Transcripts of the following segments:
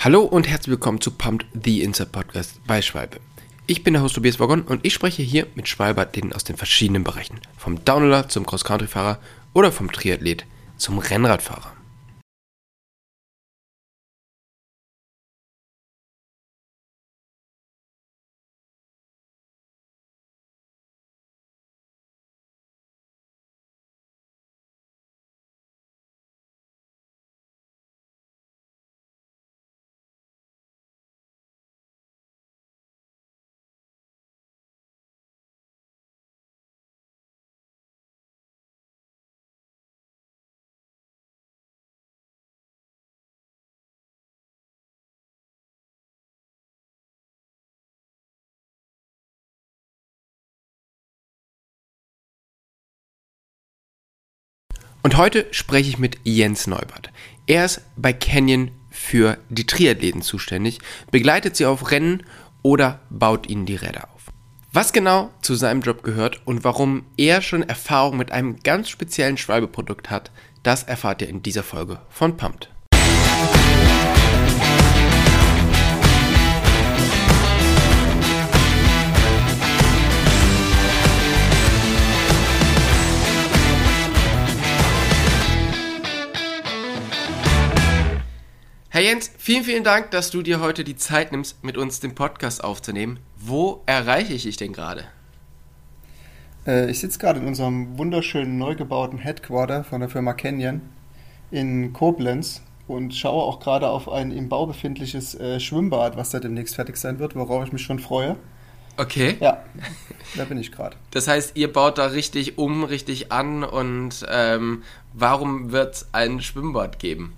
Hallo und herzlich willkommen zu Pumped the Insert Podcast bei Schwalbe. Ich bin der Host Tobias Waggon und ich spreche hier mit Schwalbe-Athleten aus den verschiedenen Bereichen. Vom Downhiller zum Cross-Country-Fahrer oder vom Triathlet zum Rennradfahrer. Und heute spreche ich mit Jens Neubert. Er ist bei Canyon für die Triathleten zuständig, begleitet sie auf Rennen oder baut ihnen die Räder auf. Was genau zu seinem Job gehört und warum er schon Erfahrung mit einem ganz speziellen Schwalbeprodukt hat, das erfahrt ihr in dieser Folge von Pumped. Herr Jens, vielen, vielen Dank, dass du dir heute die Zeit nimmst, mit uns den Podcast aufzunehmen. Wo erreiche ich dich denn gerade? Äh, ich sitze gerade in unserem wunderschönen neu gebauten Headquarter von der Firma Canyon in Koblenz und schaue auch gerade auf ein im Bau befindliches äh, Schwimmbad, was da demnächst fertig sein wird, worauf ich mich schon freue. Okay. Ja, da bin ich gerade. Das heißt, ihr baut da richtig um, richtig an und ähm, warum wird es ein Schwimmbad geben?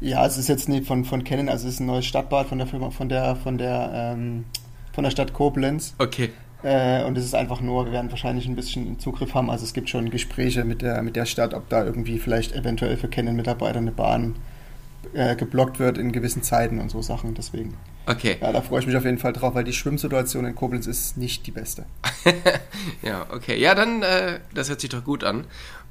Ja, es ist jetzt nicht von, von Canon, also es ist ein neues Stadtbad von der Firma, von der, von der, ähm, von der Stadt Koblenz. Okay. Äh, und es ist einfach nur, wir werden wahrscheinlich ein bisschen Zugriff haben. Also es gibt schon Gespräche mit der, mit der Stadt, ob da irgendwie vielleicht eventuell für Canon-Mitarbeiter eine Bahn äh, geblockt wird in gewissen Zeiten und so Sachen. Deswegen. Okay. Ja, da freue ich mich auf jeden Fall drauf, weil die Schwimmsituation in Koblenz ist nicht die beste. ja, okay. Ja, dann, äh, das hört sich doch gut an.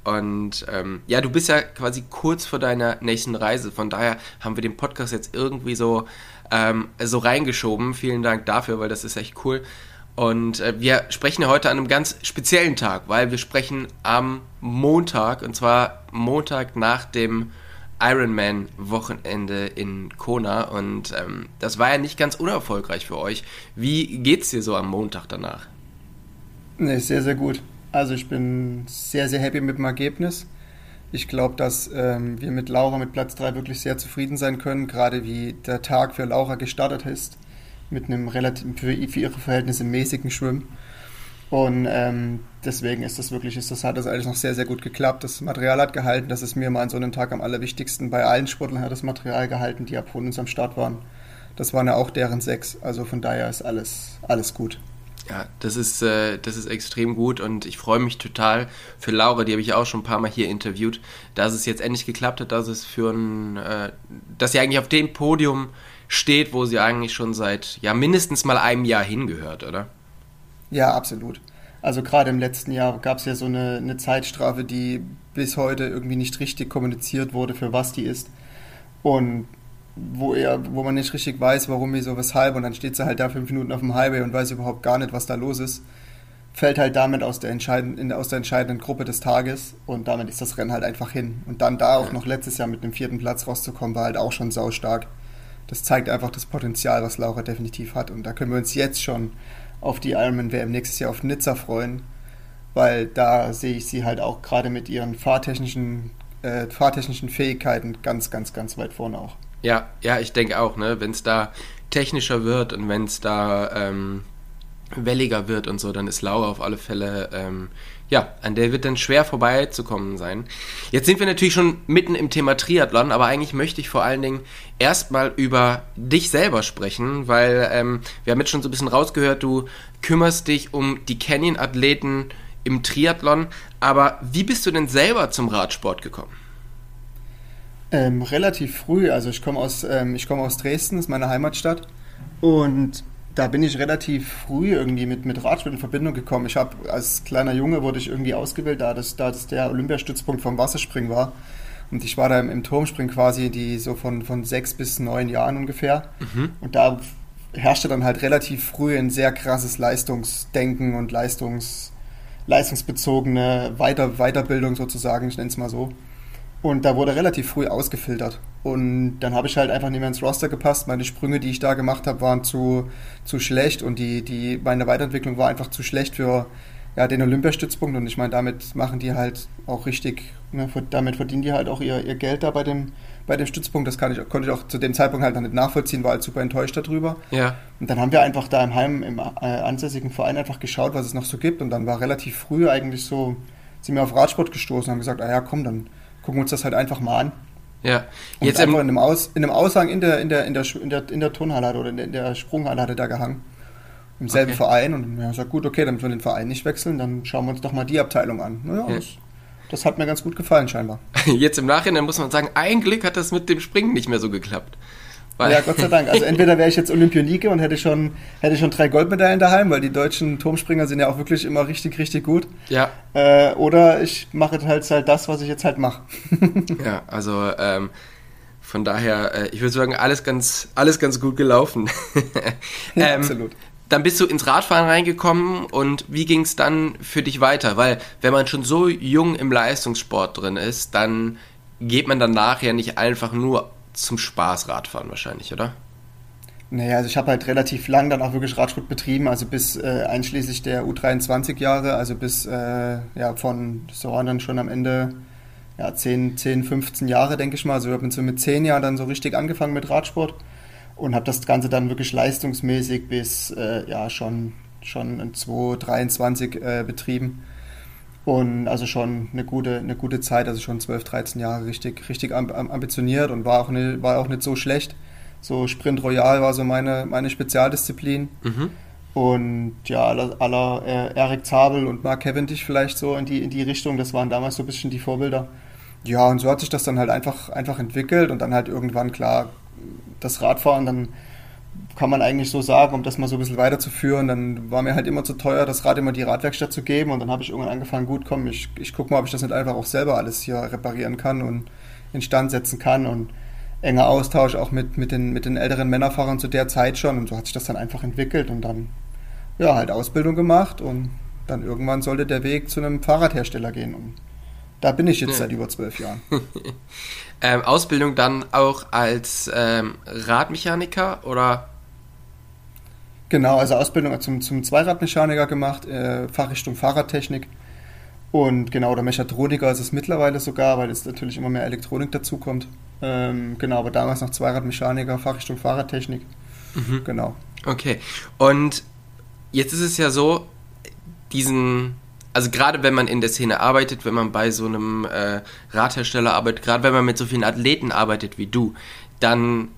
Und ähm, ja, du bist ja quasi kurz vor deiner nächsten Reise. Von daher haben wir den Podcast jetzt irgendwie so, ähm, so reingeschoben. Vielen Dank dafür, weil das ist echt cool. Und äh, wir sprechen ja heute an einem ganz speziellen Tag, weil wir sprechen am Montag, und zwar Montag nach dem Ironman-Wochenende in Kona. Und ähm, das war ja nicht ganz unerfolgreich für euch. Wie geht's dir so am Montag danach? Nee, sehr, sehr gut. Also ich bin sehr, sehr happy mit dem Ergebnis. Ich glaube, dass ähm, wir mit Laura mit Platz 3 wirklich sehr zufrieden sein können, gerade wie der Tag für Laura gestartet ist, mit einem relativ für, für ihre Verhältnisse mäßigen Schwimmen. Und ähm, deswegen ist das wirklich, ist das hat das alles noch sehr, sehr gut geklappt. Das Material hat gehalten, das ist mir mal an so einem Tag am allerwichtigsten. Bei allen Sportlern hat das Material gehalten, die ab uns am Start waren. Das waren ja auch deren sechs. Also von daher ist alles, alles gut. Ja, das ist, äh, das ist extrem gut und ich freue mich total für Laura, die habe ich auch schon ein paar Mal hier interviewt, dass es jetzt endlich geklappt hat, dass es für ein, äh, dass sie eigentlich auf dem Podium steht, wo sie eigentlich schon seit ja mindestens mal einem Jahr hingehört, oder? Ja, absolut. Also gerade im letzten Jahr gab es ja so eine, eine Zeitstrafe, die bis heute irgendwie nicht richtig kommuniziert wurde, für was die ist. Und wo er, wo man nicht richtig weiß, warum, wieso, weshalb, und dann steht sie halt da fünf Minuten auf dem Highway und weiß überhaupt gar nicht, was da los ist, fällt halt damit aus der, entscheidenden, aus der entscheidenden Gruppe des Tages und damit ist das Rennen halt einfach hin. Und dann da auch noch letztes Jahr mit dem vierten Platz rauszukommen, war halt auch schon saustark. Das zeigt einfach das Potenzial, was Laura definitiv hat. Und da können wir uns jetzt schon auf die Ironman WM nächstes Jahr auf Nizza freuen, weil da sehe ich sie halt auch gerade mit ihren fahrtechnischen, äh, fahrtechnischen Fähigkeiten ganz, ganz, ganz weit vorne auch. Ja, ja, ich denke auch, ne, wenn es da technischer wird und wenn es da ähm, welliger wird und so, dann ist Laura auf alle Fälle, ähm, ja, an der wird dann schwer vorbeizukommen sein. Jetzt sind wir natürlich schon mitten im Thema Triathlon, aber eigentlich möchte ich vor allen Dingen erstmal über dich selber sprechen, weil ähm, wir haben jetzt schon so ein bisschen rausgehört, du kümmerst dich um die Canyon-Athleten im Triathlon, aber wie bist du denn selber zum Radsport gekommen? Ähm, relativ früh, also ich komme aus, ähm, ich komme aus Dresden, das ist meine Heimatstadt. Und da bin ich relativ früh irgendwie mit, mit Radsport in Verbindung gekommen. Ich habe als kleiner Junge wurde ich irgendwie ausgewählt, da das, da das der Olympiastützpunkt vom Wasserspringen war. Und ich war da im, im Turmspringen quasi die so von, von sechs bis neun Jahren ungefähr. Mhm. Und da herrschte dann halt relativ früh ein sehr krasses Leistungsdenken und Leistungs, leistungsbezogene Weiter, Weiterbildung sozusagen, ich nenne es mal so. Und da wurde relativ früh ausgefiltert. Und dann habe ich halt einfach nicht mehr ins Roster gepasst. Meine Sprünge, die ich da gemacht habe, waren zu, zu schlecht und die, die, meine Weiterentwicklung war einfach zu schlecht für ja, den Olympiastützpunkt. Und ich meine, damit machen die halt auch richtig, ne, damit verdienen die halt auch ihr, ihr Geld da bei dem, bei dem Stützpunkt. Das kann ich, konnte ich auch zu dem Zeitpunkt halt noch nicht nachvollziehen, war halt super enttäuscht darüber. Ja. Und dann haben wir einfach da im Heim, im äh, ansässigen Verein einfach geschaut, was es noch so gibt. Und dann war relativ früh eigentlich so, sind wir auf Radsport gestoßen und haben gesagt, ah ja, komm, dann gucken wir uns das halt einfach mal an. Ja. Jetzt einfach in einem, Aus, in einem Aushang in der, in der, in der, in der, in der Turnhalle oder in der, in der Sprunghalle hat er da gehangen. Im selben okay. Verein und ja, sagt, gut, okay, damit wir den Verein nicht wechseln, dann schauen wir uns doch mal die Abteilung an. Naja, ja. das, das hat mir ganz gut gefallen, scheinbar. Jetzt im Nachhinein muss man sagen, ein Glück hat das mit dem Springen nicht mehr so geklappt. Ja, Gott sei Dank. Also entweder wäre ich jetzt Olympionike und hätte schon, hätte schon drei Goldmedaillen daheim, weil die deutschen Turmspringer sind ja auch wirklich immer richtig, richtig gut. Ja. Äh, oder ich mache halt, halt das, was ich jetzt halt mache. ja, also ähm, von daher, äh, ich würde sagen, alles ganz, alles ganz gut gelaufen. ähm, ja, absolut. Dann bist du ins Radfahren reingekommen und wie ging es dann für dich weiter? Weil wenn man schon so jung im Leistungssport drin ist, dann geht man danach ja nicht einfach nur zum Spaß Radfahren wahrscheinlich, oder? Naja, also ich habe halt relativ lang dann auch wirklich Radsport betrieben, also bis äh, einschließlich der U23 Jahre, also bis äh, ja von, so waren dann schon am Ende ja, 10, 10, 15 Jahre, denke ich mal. Also ich habe so mit 10 Jahren dann so richtig angefangen mit Radsport und habe das Ganze dann wirklich leistungsmäßig bis äh, ja schon, schon 2023 äh, betrieben. Und also schon eine gute, eine gute Zeit, also schon 12, 13 Jahre richtig, richtig ambitioniert und war auch, eine, war auch nicht so schlecht. So Sprint Royal war so meine, meine Spezialdisziplin. Mhm. Und ja, aller, aller äh, Eric Zabel und Mark Cavendish vielleicht so in die, in die Richtung, das waren damals so ein bisschen die Vorbilder. Ja, und so hat sich das dann halt einfach, einfach entwickelt und dann halt irgendwann klar das Radfahren, dann kann man eigentlich so sagen, um das mal so ein bisschen weiterzuführen. Dann war mir halt immer zu teuer, das Rad immer die Radwerkstatt zu geben. Und dann habe ich irgendwann angefangen, gut, komm, ich, ich gucke mal, ob ich das nicht einfach auch selber alles hier reparieren kann und instand setzen kann. Und enger Austausch auch mit, mit, den, mit den älteren Männerfahrern zu der Zeit schon. Und so hat sich das dann einfach entwickelt und dann, ja, halt Ausbildung gemacht. Und dann irgendwann sollte der Weg zu einem Fahrradhersteller gehen. Und da bin ich jetzt ja. seit über zwölf Jahren. ähm, Ausbildung dann auch als ähm, Radmechaniker oder Genau, also Ausbildung zum, zum Zweiradmechaniker gemacht, äh, Fachrichtung Fahrradtechnik. Und genau, der Mechatroniker ist es mittlerweile sogar, weil jetzt natürlich immer mehr Elektronik dazukommt. Ähm, genau, aber damals noch Zweiradmechaniker, Fachrichtung Fahrradtechnik. Mhm. Genau. Okay. Und jetzt ist es ja so, diesen, also gerade wenn man in der Szene arbeitet, wenn man bei so einem äh, Radhersteller arbeitet, gerade wenn man mit so vielen Athleten arbeitet wie du, dann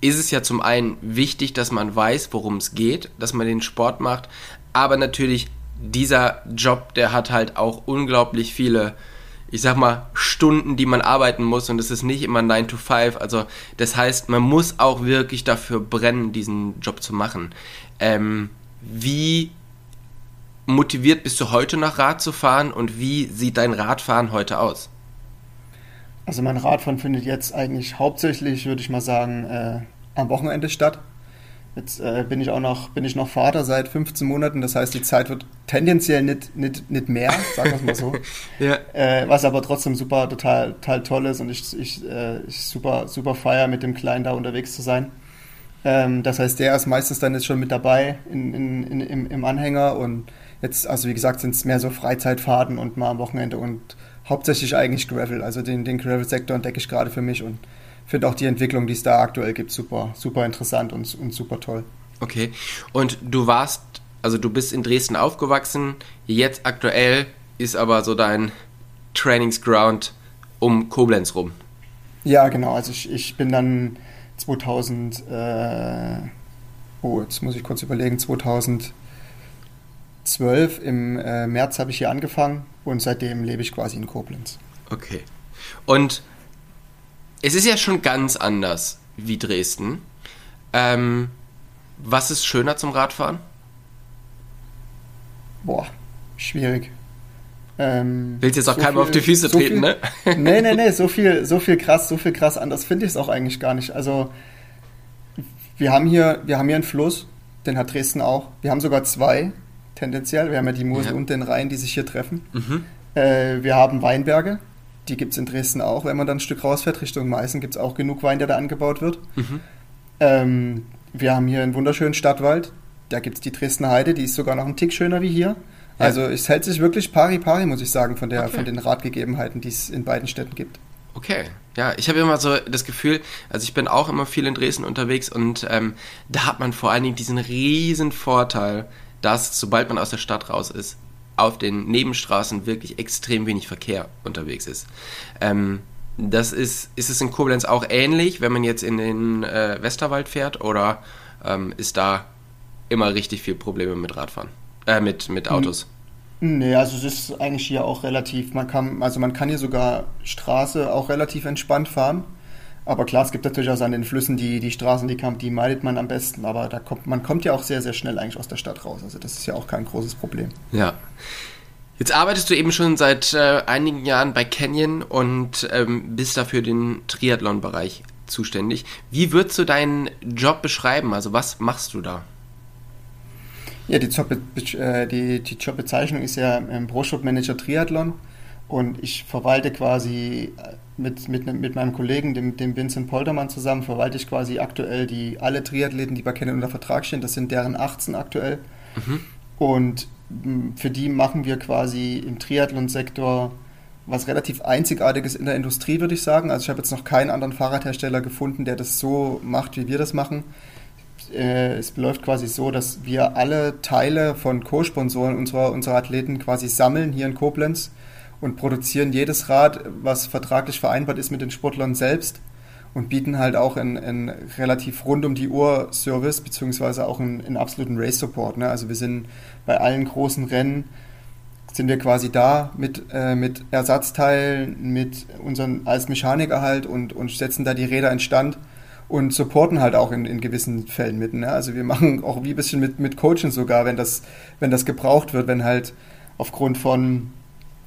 ist es ja zum einen wichtig, dass man weiß, worum es geht, dass man den Sport macht, aber natürlich dieser Job, der hat halt auch unglaublich viele, ich sag mal, Stunden, die man arbeiten muss und es ist nicht immer 9 to 5. Also das heißt, man muss auch wirklich dafür brennen, diesen Job zu machen. Ähm, wie motiviert bist du heute noch Rad zu fahren und wie sieht dein Radfahren heute aus? Also mein Radfahren findet jetzt eigentlich hauptsächlich, würde ich mal sagen, äh, am Wochenende statt. Jetzt äh, bin ich auch noch, bin ich noch Vater seit 15 Monaten, das heißt, die Zeit wird tendenziell nicht, nicht, nicht mehr, sagen wir es mal so. ja. äh, was aber trotzdem super, total, total toll ist und ich, ich, äh, ich super, super feier, mit dem Kleinen da unterwegs zu sein. Ähm, das heißt, der ist meistens dann jetzt schon mit dabei in, in, in, im, im Anhänger und jetzt, also wie gesagt, sind es mehr so Freizeitfahrten und mal am Wochenende und hauptsächlich eigentlich Gravel. Also den, den Gravel-Sektor entdecke ich gerade für mich und finde auch die Entwicklung, die es da aktuell gibt, super, super interessant und, und super toll. Okay. Und du warst, also du bist in Dresden aufgewachsen, jetzt aktuell ist aber so dein Trainingsground um Koblenz rum. Ja, genau. Also ich, ich bin dann 2000, äh, oh, jetzt muss ich kurz überlegen, 2012 im äh, März habe ich hier angefangen und seitdem lebe ich quasi in Koblenz. Okay. Und es ist ja schon ganz anders wie Dresden. Ähm, was ist schöner zum Radfahren? Boah, schwierig. Ähm, Willst jetzt auch so keinem auf die Füße so treten, viel, ne? Nee, nee, nee, so viel, so viel krass, so viel krass anders finde ich es auch eigentlich gar nicht. Also wir haben hier, wir haben hier einen Fluss, den hat Dresden auch. Wir haben sogar zwei, tendenziell. Wir haben ja die Mosel Ja. und den Rhein, die sich hier treffen. Mhm. Äh, wir haben Weinberge, die gibt es in Dresden auch. Wenn man dann ein Stück rausfährt Richtung Meißen, gibt es auch genug Wein, der da angebaut wird. Mhm. Ähm, wir haben hier einen wunderschönen Stadtwald. Da gibt es die Dresdner Heide, die ist sogar noch einen Tick schöner wie hier. Ja. Also es hält sich wirklich pari pari, muss ich sagen, von, der, Okay. von den Ratgegebenheiten, die es in beiden Städten gibt. Okay, ja, ich habe immer so das Gefühl, also ich bin auch immer viel in Dresden unterwegs und ähm, da hat man vor allen Dingen diesen riesen Vorteil, dass sobald man aus der Stadt raus ist, auf den Nebenstraßen wirklich extrem wenig Verkehr unterwegs ist. Ähm, das ist, ist es in Koblenz auch ähnlich, wenn man jetzt in den äh, Westerwald fährt oder ähm, ist da immer richtig viel Probleme mit Radfahren, äh, mit, mit Autos? Nee, also es ist eigentlich hier auch relativ, man kann, also man kann hier sogar Straße auch relativ entspannt fahren. Aber klar, es gibt natürlich auch an den Flüssen die, die Straßen, die, kann, die meidet man am besten, aber da kommt, man kommt ja auch sehr, sehr schnell eigentlich aus der Stadt raus. Also das ist ja auch kein großes Problem. Ja. Jetzt arbeitest du eben schon seit äh, einigen Jahren bei Canyon und ähm, bist dafür den Triathlon-Bereich zuständig. Wie würdest du deinen Job beschreiben? Also was machst du da? Ja, die, Job, äh, die, die Jobbezeichnung ist ja ähm, Pro-Shop-Manager Triathlon und ich verwalte quasi äh, mit, mit, mit meinem Kollegen, dem, dem Vincent Poltermann zusammen, verwalte ich quasi aktuell die alle Triathleten, die bei Canon unter Vertrag stehen. Das sind deren 18 aktuell. Und mh, für die machen wir quasi im Triathlon-Sektor was relativ Einzigartiges in der Industrie, würde ich sagen. Also ich habe jetzt noch keinen anderen Fahrradhersteller gefunden, der das so macht, wie wir das machen. Äh, es läuft quasi so, dass wir alle Teile von Co-Sponsoren unserer, unserer Athleten quasi sammeln hier in Koblenz und produzieren jedes Rad, was vertraglich vereinbart ist mit den Sportlern selbst und bieten halt auch einen, relativ rund um die Uhr Service beziehungsweise auch einen, einen absoluten Race Support. Ne? Also wir sind bei allen großen Rennen sind wir quasi da mit, äh, mit Ersatzteilen, mit unseren als Mechaniker halt und, und setzen da die Räder in Stand und supporten halt auch in, in gewissen Fällen mit. Ne? Also wir machen auch wie ein bisschen mit, mit Coaching sogar, wenn das, wenn das gebraucht wird, wenn halt aufgrund von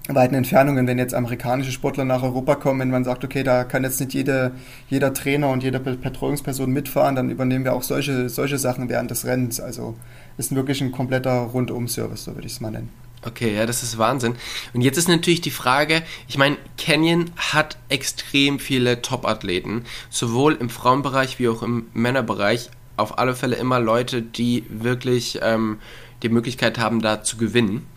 weiten Entfernungen, wenn jetzt amerikanische Sportler nach Europa kommen, wenn man sagt, okay, da kann jetzt nicht jede, jeder Trainer und jede Be- Betreuungsperson mitfahren, dann übernehmen wir auch solche, solche Sachen während des Rennens. Also ist wirklich ein kompletter Rundum-Service, so würde ich es mal nennen. Okay, ja, das ist Wahnsinn. Und jetzt ist natürlich die Frage, ich meine, Canyon hat extrem viele Top-Athleten, sowohl im Frauenbereich wie auch im Männerbereich. Auf alle Fälle immer Leute, die wirklich ähm, die Möglichkeit haben, da zu gewinnen.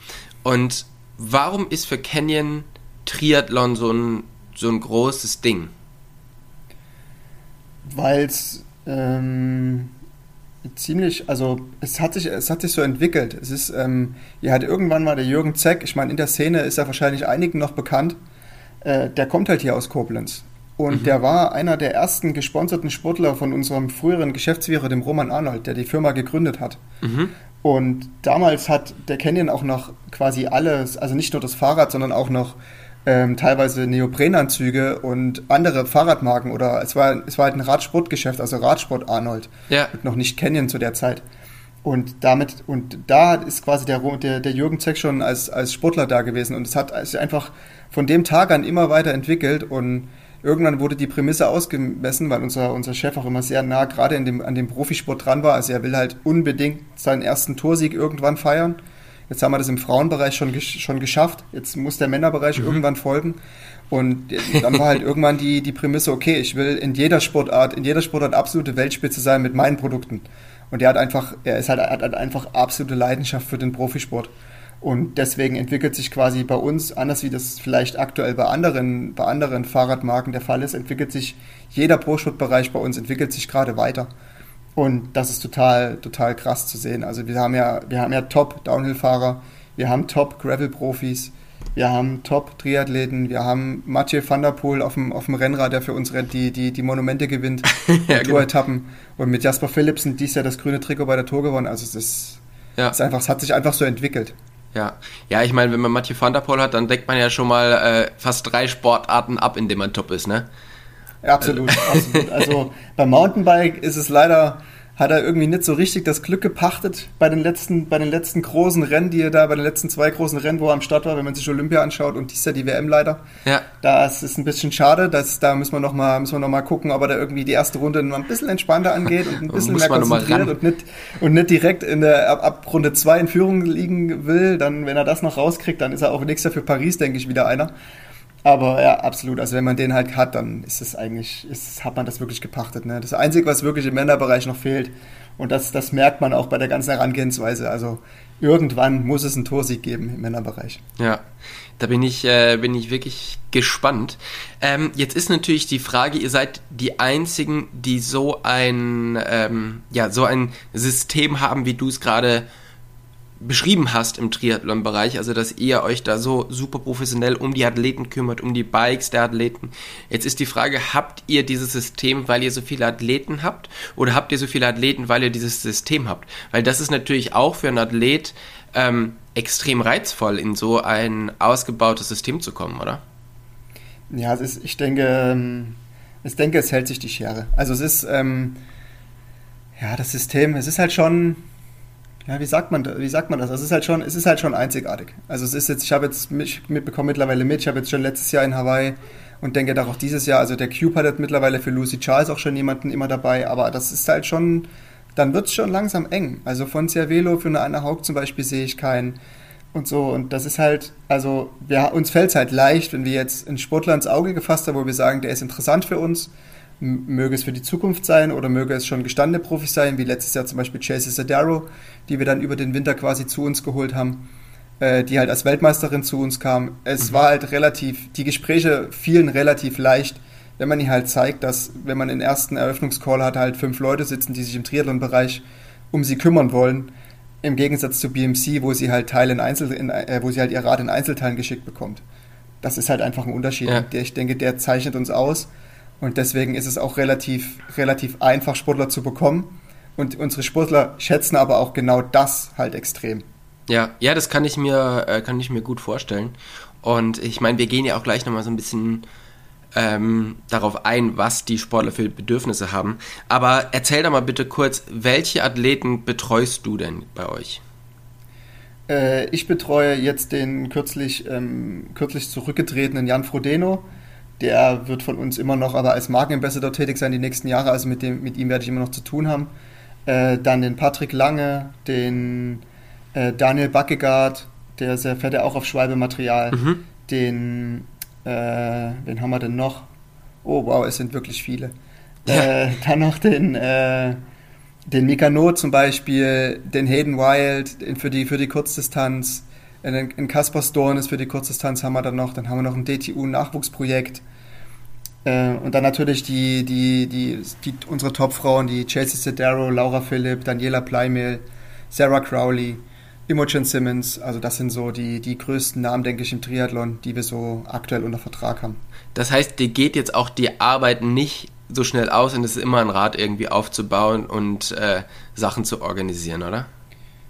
Und warum ist für Canyon Triathlon so ein, so ein großes Ding? Weil es ähm, ziemlich, also es hat sich, es hat sich so entwickelt. Es ist, ähm, hier hat irgendwann mal der Jürgen Zeck, ich meine, in der Szene ist er wahrscheinlich einigen noch bekannt, äh, der kommt halt hier aus Koblenz. Und Mhm. der war einer der ersten gesponserten Sportler von unserem früheren Geschäftsführer, dem Roman Arnold, der die Firma gegründet hat. Mhm. Und damals hat der Canyon auch noch quasi alles, also nicht nur das Fahrrad, sondern auch noch ähm, teilweise Neoprenanzüge und andere Fahrradmarken oder es war, es war halt ein Radsportgeschäft, also Radsport Arnold Ja. und noch nicht Canyon zu der Zeit. Und damit, und da ist quasi der, der, der Jürgen Zeck schon als, als Sportler da gewesen und es hat sich einfach von dem Tag an immer weiter entwickelt und irgendwann wurde die Prämisse ausgemessen, weil unser, unser Chef auch immer sehr nah gerade in dem, an dem Profisport dran war. Also er will halt unbedingt seinen ersten Torsieg irgendwann feiern. Jetzt haben wir das im Frauenbereich schon, gesch- schon geschafft. Jetzt muss der Männerbereich irgendwann folgen. Und dann war halt irgendwann die, die Prämisse, okay, ich will in jeder Sportart, in jeder Sportart absolute Weltspitze sein mit meinen Produkten. Und er hat einfach, er ist halt, hat halt einfach absolute Leidenschaft für den Profisport. Und deswegen entwickelt sich quasi bei uns, anders wie das vielleicht aktuell bei anderen, bei anderen Fahrradmarken der Fall ist, entwickelt sich jeder Pro-Sportbereich bei uns entwickelt sich gerade weiter. Und das ist total, total krass zu sehen. Also wir haben ja, wir haben ja Top-Downhill-Fahrer, wir haben Top-Gravel-Profis, wir haben Top-Triathleten, wir haben Mathieu van der Poel auf dem, auf dem Rennrad, der für uns rennt, die, die, die Monumente gewinnt, Ja, die Tour-Etappen. Und mit Jasper Philipsen dies Jahr das grüne Trikot bei der Tour gewonnen. Also es ist, Ja. es ist einfach, es hat sich einfach so entwickelt. Ja, ja, ich meine, wenn man Mathieu van der Poel hat, dann deckt man ja schon mal äh, fast drei Sportarten ab, in denen man top ist, ne? Ja, absolut, absolut. Also beim Mountainbike ist es leider, hat er irgendwie nicht so richtig das Glück gepachtet bei den letzten, bei den letzten großen Rennen, die er da, bei den letzten zwei großen Rennen, wo er am Start war, wenn man sich Olympia anschaut und dies Jahr die WM leider. Ja. Das ist ein bisschen schade, dass, da müssen wir nochmal, müssen wir noch mal gucken, ob er da irgendwie die erste Runde ein bisschen entspannter angeht und ein bisschen mehr konzentriert und nicht, und nicht direkt in der, ab, ab Runde zwei in Führung liegen will, dann, wenn er das noch rauskriegt, dann ist er auch nächstes Jahr für Paris, denke ich, wieder einer. Aber ja, absolut. Also wenn man den halt hat, dann ist es eigentlich, ist, hat man das wirklich gepachtet. Ne? Das Einzige, was wirklich im Männerbereich noch fehlt, und das, das merkt man auch bei der ganzen Herangehensweise. Also irgendwann muss es einen Torsieg geben im Männerbereich. Ja, da bin ich, äh, bin ich wirklich gespannt. Ähm, jetzt ist natürlich die Frage, ihr seid die einzigen, die so ein, ähm, ja, so ein System haben, wie du es gerade beschrieben hast im Triathlon-Bereich, also dass ihr euch da so super professionell um die Athleten kümmert, um die Bikes der Athleten. Jetzt ist die Frage, habt ihr dieses System, weil ihr so viele Athleten habt oder habt ihr so viele Athleten, weil ihr dieses System habt? Weil das ist natürlich auch für einen Athlet ähm, extrem reizvoll, in so ein ausgebautes System zu kommen, oder? Ja, es ist, ich denke, ähm, ich denke, es hält sich die Schere. Also es ist, ähm, ja, das System, es ist halt schon, ja, wie sagt man, wie sagt man das? Es ist halt schon, es ist halt schon einzigartig. Also es ist jetzt, ich habe jetzt mit, mitbekommen mittlerweile mit, ich habe jetzt schon letztes Jahr in Hawaii und denke da auch dieses Jahr, also der Cube hat mittlerweile für Lucy Charles auch schon jemanden immer dabei, aber das ist halt schon, dann wird es schon langsam eng. Also von Cervelo für eine Anna Haug zum Beispiel sehe ich keinen und so. Und das ist halt, also wir, uns fällt es halt leicht, wenn wir jetzt einen Sportler ins Auge gefasst haben, wo wir sagen, der ist interessant für uns, möge es für die Zukunft sein oder möge es schon gestandene Profis sein, wie letztes Jahr zum Beispiel Chase Sedaro, die wir dann über den Winter quasi zu uns geholt haben, äh, die halt als Weltmeisterin zu uns kam. Es war halt relativ, die Gespräche fielen relativ leicht, wenn man ihr halt zeigt, dass, wenn man den ersten Eröffnungscall hat, halt fünf Leute sitzen, die sich im Triathlon-Bereich um sie kümmern wollen, im Gegensatz zu BMC, wo sie halt Teile in Einzel, in, äh, wo sie halt ihr Rad in Einzelteilen geschickt bekommt. Das ist halt einfach ein Unterschied. Ja. Der, ich denke, der zeichnet uns aus. Und deswegen ist es auch relativ, relativ einfach, Sportler zu bekommen. Und unsere Sportler schätzen aber auch genau das halt extrem. Ja, ja, das kann ich mir, äh, kann ich mir gut vorstellen. Und ich meine, wir gehen ja auch gleich nochmal so ein bisschen ähm, darauf ein, was die Sportler für Bedürfnisse haben. Aber erzähl doch mal bitte kurz, welche Athleten betreust du denn bei euch? Äh, ich betreue jetzt den kürzlich, ähm, kürzlich zurückgetretenen Jan Frodeno. Der wird von uns immer noch aber als Markenambassador tätig sein die nächsten Jahre. Also mit, dem, mit ihm werde ich immer noch zu tun haben. Äh, dann den Patrick Lange, den äh, Daniel Backegaard, der sehr fährt ja auch auf Schwalbe-Material. Mhm. Den, äh, wen haben wir denn noch? Oh wow, es sind wirklich viele. Ja. Äh, dann noch den, äh, den Mikano zum Beispiel, den Hayden Wild den für die, für die Kurzdistanz, den, den Kaspar Stornes für die Kurzdistanz haben wir dann noch, dann haben wir noch ein DTU-Nachwuchsprojekt. Äh, und dann natürlich die, die, die, die, unsere Topfrauen, die Chelsea Sedero, Laura Philipp, Daniela Pleimehl, Sarah Crowley, Imogen Simmons. Also das sind so die, die größten Namen, denke ich, im Triathlon, die wir so aktuell unter Vertrag haben. Das heißt, dir geht jetzt auch die Arbeit nicht so schnell aus und es ist immer ein Rad irgendwie aufzubauen und äh, Sachen zu organisieren, oder?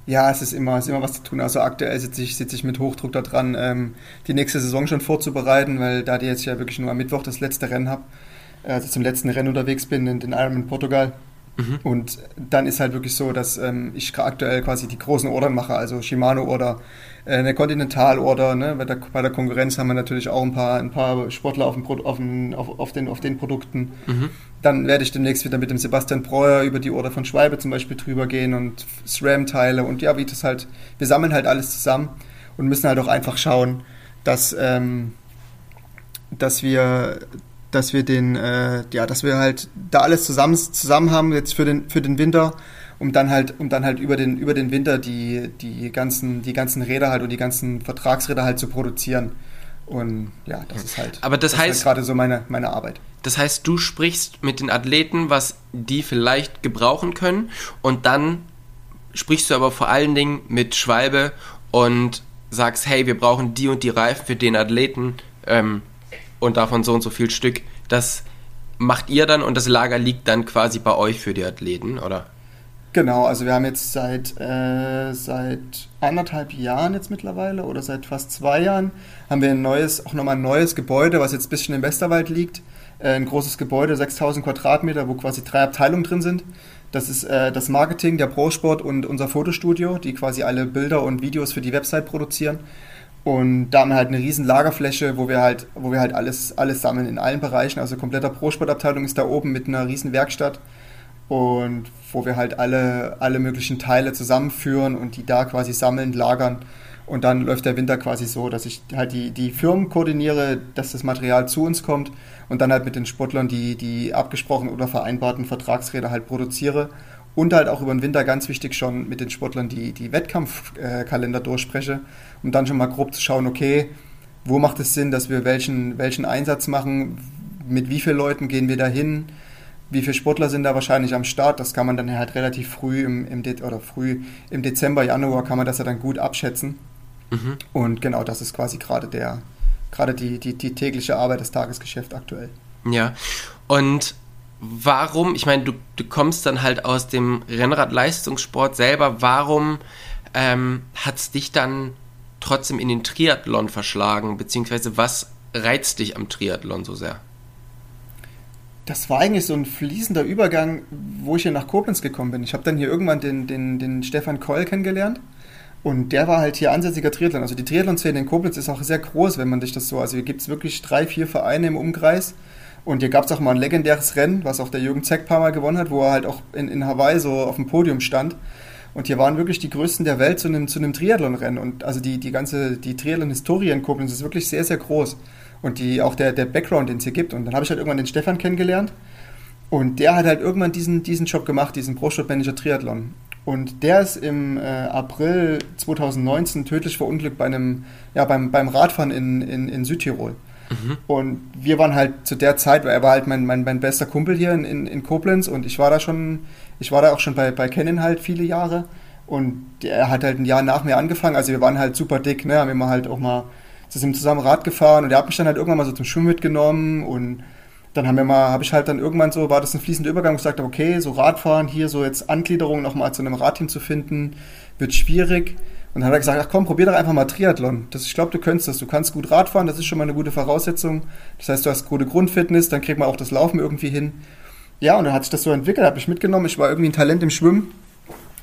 Ja, es ist immer, es ist immer was zu tun. Also aktuell sitze ich, sitze ich mit Hochdruck da dran, ähm, die nächste Saison schon vorzubereiten, weil da die jetzt ja wirklich nur am Mittwoch das letzte Rennen habe, äh, also zum letzten Rennen unterwegs bin, in den Ironman Portugal. Mhm. Und dann ist halt wirklich so, dass ähm, ich aktuell quasi die großen Ordern mache, also Shimano-Order, eine Continental-Order. Ne? Bei, der, bei der Konkurrenz haben wir natürlich auch ein paar, ein paar Sportler auf, dem, Pro- auf, dem, auf, auf, den, auf den Produkten. Mhm. Dann werde ich demnächst wieder mit dem Sebastian Breuer über die Order von Schwalbe zum Beispiel drüber gehen und SRAM-Teile und ja, wie das halt, wir sammeln halt alles zusammen und müssen halt auch einfach schauen, dass, ähm, dass wir, dass wir den, äh, ja, dass wir halt da alles zusammen, zusammen haben jetzt für den, für den Winter, um dann halt, um dann halt über den, über den Winter die, die ganzen, die ganzen Räder halt und die ganzen Vertragsräder halt zu produzieren. Und ja, das ist halt, Aber das ist heißt- halt gerade so meine, meine Arbeit. Das heißt, du sprichst mit den Athleten, was die vielleicht gebrauchen können und dann sprichst du aber vor allen Dingen mit Schwalbe und sagst, hey, wir brauchen die und die Reifen für den Athleten ähm, und davon so und so viel Stück. Das macht ihr dann und das Lager liegt dann quasi bei euch für die Athleten, oder? Genau, also wir haben jetzt seit, äh, seit anderthalb Jahren jetzt mittlerweile oder seit fast zwei Jahren haben wir ein neues, auch nochmal ein neues Gebäude, was jetzt ein bisschen im Westerwald liegt. Äh, ein großes Gebäude, 6000 Quadratmeter, wo quasi drei Abteilungen drin sind. Das ist äh, das Marketing, der Pro-Sport und unser Fotostudio, die quasi alle Bilder und Videos für die Website produzieren. Und da haben wir halt eine riesen Lagerfläche, wo wir halt, wo wir halt alles, alles sammeln in allen Bereichen. Also kompletter Pro-Sport-Abteilung ist da oben mit einer riesen Werkstatt und wo wir halt alle, alle möglichen Teile zusammenführen und die da quasi sammeln, lagern. Und dann läuft der Winter quasi so, dass ich halt die, die Firmen koordiniere, dass das Material zu uns kommt und dann halt mit den Sportlern die, die abgesprochenen oder vereinbarten Vertragsräder halt produziere und halt auch über den Winter ganz wichtig schon mit den Sportlern die, die Wettkampfkalender durchspreche, um dann schon mal grob zu schauen, okay, wo macht es Sinn, dass wir welchen, welchen Einsatz machen, mit wie vielen Leuten gehen wir da hin, wie viele Sportler sind da wahrscheinlich am Start, das kann man dann halt relativ früh im, im De oder früh im Dezember, Januar kann man das ja dann gut abschätzen. Mhm. Und genau das ist quasi gerade der, gerade die, die, die tägliche Arbeit, das Tagesgeschäft aktuell. Ja. Und warum, ich meine, du, du kommst dann halt aus dem Rennradleistungssport selber, warum ähm, hat es dich dann trotzdem in den Triathlon verschlagen, beziehungsweise was reizt dich am Triathlon so sehr? Das war eigentlich so ein fließender Übergang, wo ich hier nach Koblenz gekommen bin. Ich habe dann hier irgendwann den, den, den Stefan Keul kennengelernt und der war halt hier ansässiger Triathlon. Also die Triathlon-Szene in Koblenz ist auch sehr groß, wenn man sich das so. Also hier gibt es wirklich drei, vier Vereine im Umkreis und hier gab es auch mal ein legendäres Rennen, was auch der Jürgen Zeck paar Mal gewonnen hat, wo er halt auch in, in Hawaii so auf dem Podium stand. Und hier waren wirklich die Größten der Welt zu einem, zu einem Triathlon-Rennen. Und also die, die ganze die Triathlon-Historie in Koblenz ist wirklich sehr, sehr groß. Und die, auch der, der Background, den es hier gibt. Und dann habe ich halt irgendwann den Stefan kennengelernt. Und der hat halt irgendwann diesen, diesen Job gemacht, diesen Pro-Shop-Manager Triathlon. Und der ist im äh, April 2019 tödlich verunglückt bei einem, ja, beim, beim Radfahren in, in, in Südtirol. Mhm. Und wir waren halt zu der Zeit, er war halt mein, mein, mein bester Kumpel hier in, in, in, Koblenz und ich war da schon, ich war da auch schon bei, bei Canon halt viele Jahre. Und er hat halt ein Jahr nach mir angefangen, also wir waren halt super dick, ne, haben immer halt auch mal zusammen Rad gefahren und er hat mich dann halt irgendwann mal so zum Schwimmen mitgenommen und dann haben wir mal, habe ich halt dann irgendwann so, war das ein fließender Übergang, wo ich gesagt habe, okay, so Radfahren, hier so jetzt Angliederung nochmal zu einem Radteam zu finden, wird schwierig. Und dann hat er gesagt, ach komm, probier doch einfach mal Triathlon. Das, ich glaube, du könntest das. Du kannst gut Radfahren, das ist schon mal eine gute Voraussetzung. Das heißt, du hast gute Grundfitness, dann kriegt man auch das Laufen irgendwie hin. Ja, und dann hat sich das so entwickelt, habe ich mitgenommen. Ich war irgendwie ein Talent im Schwimmen.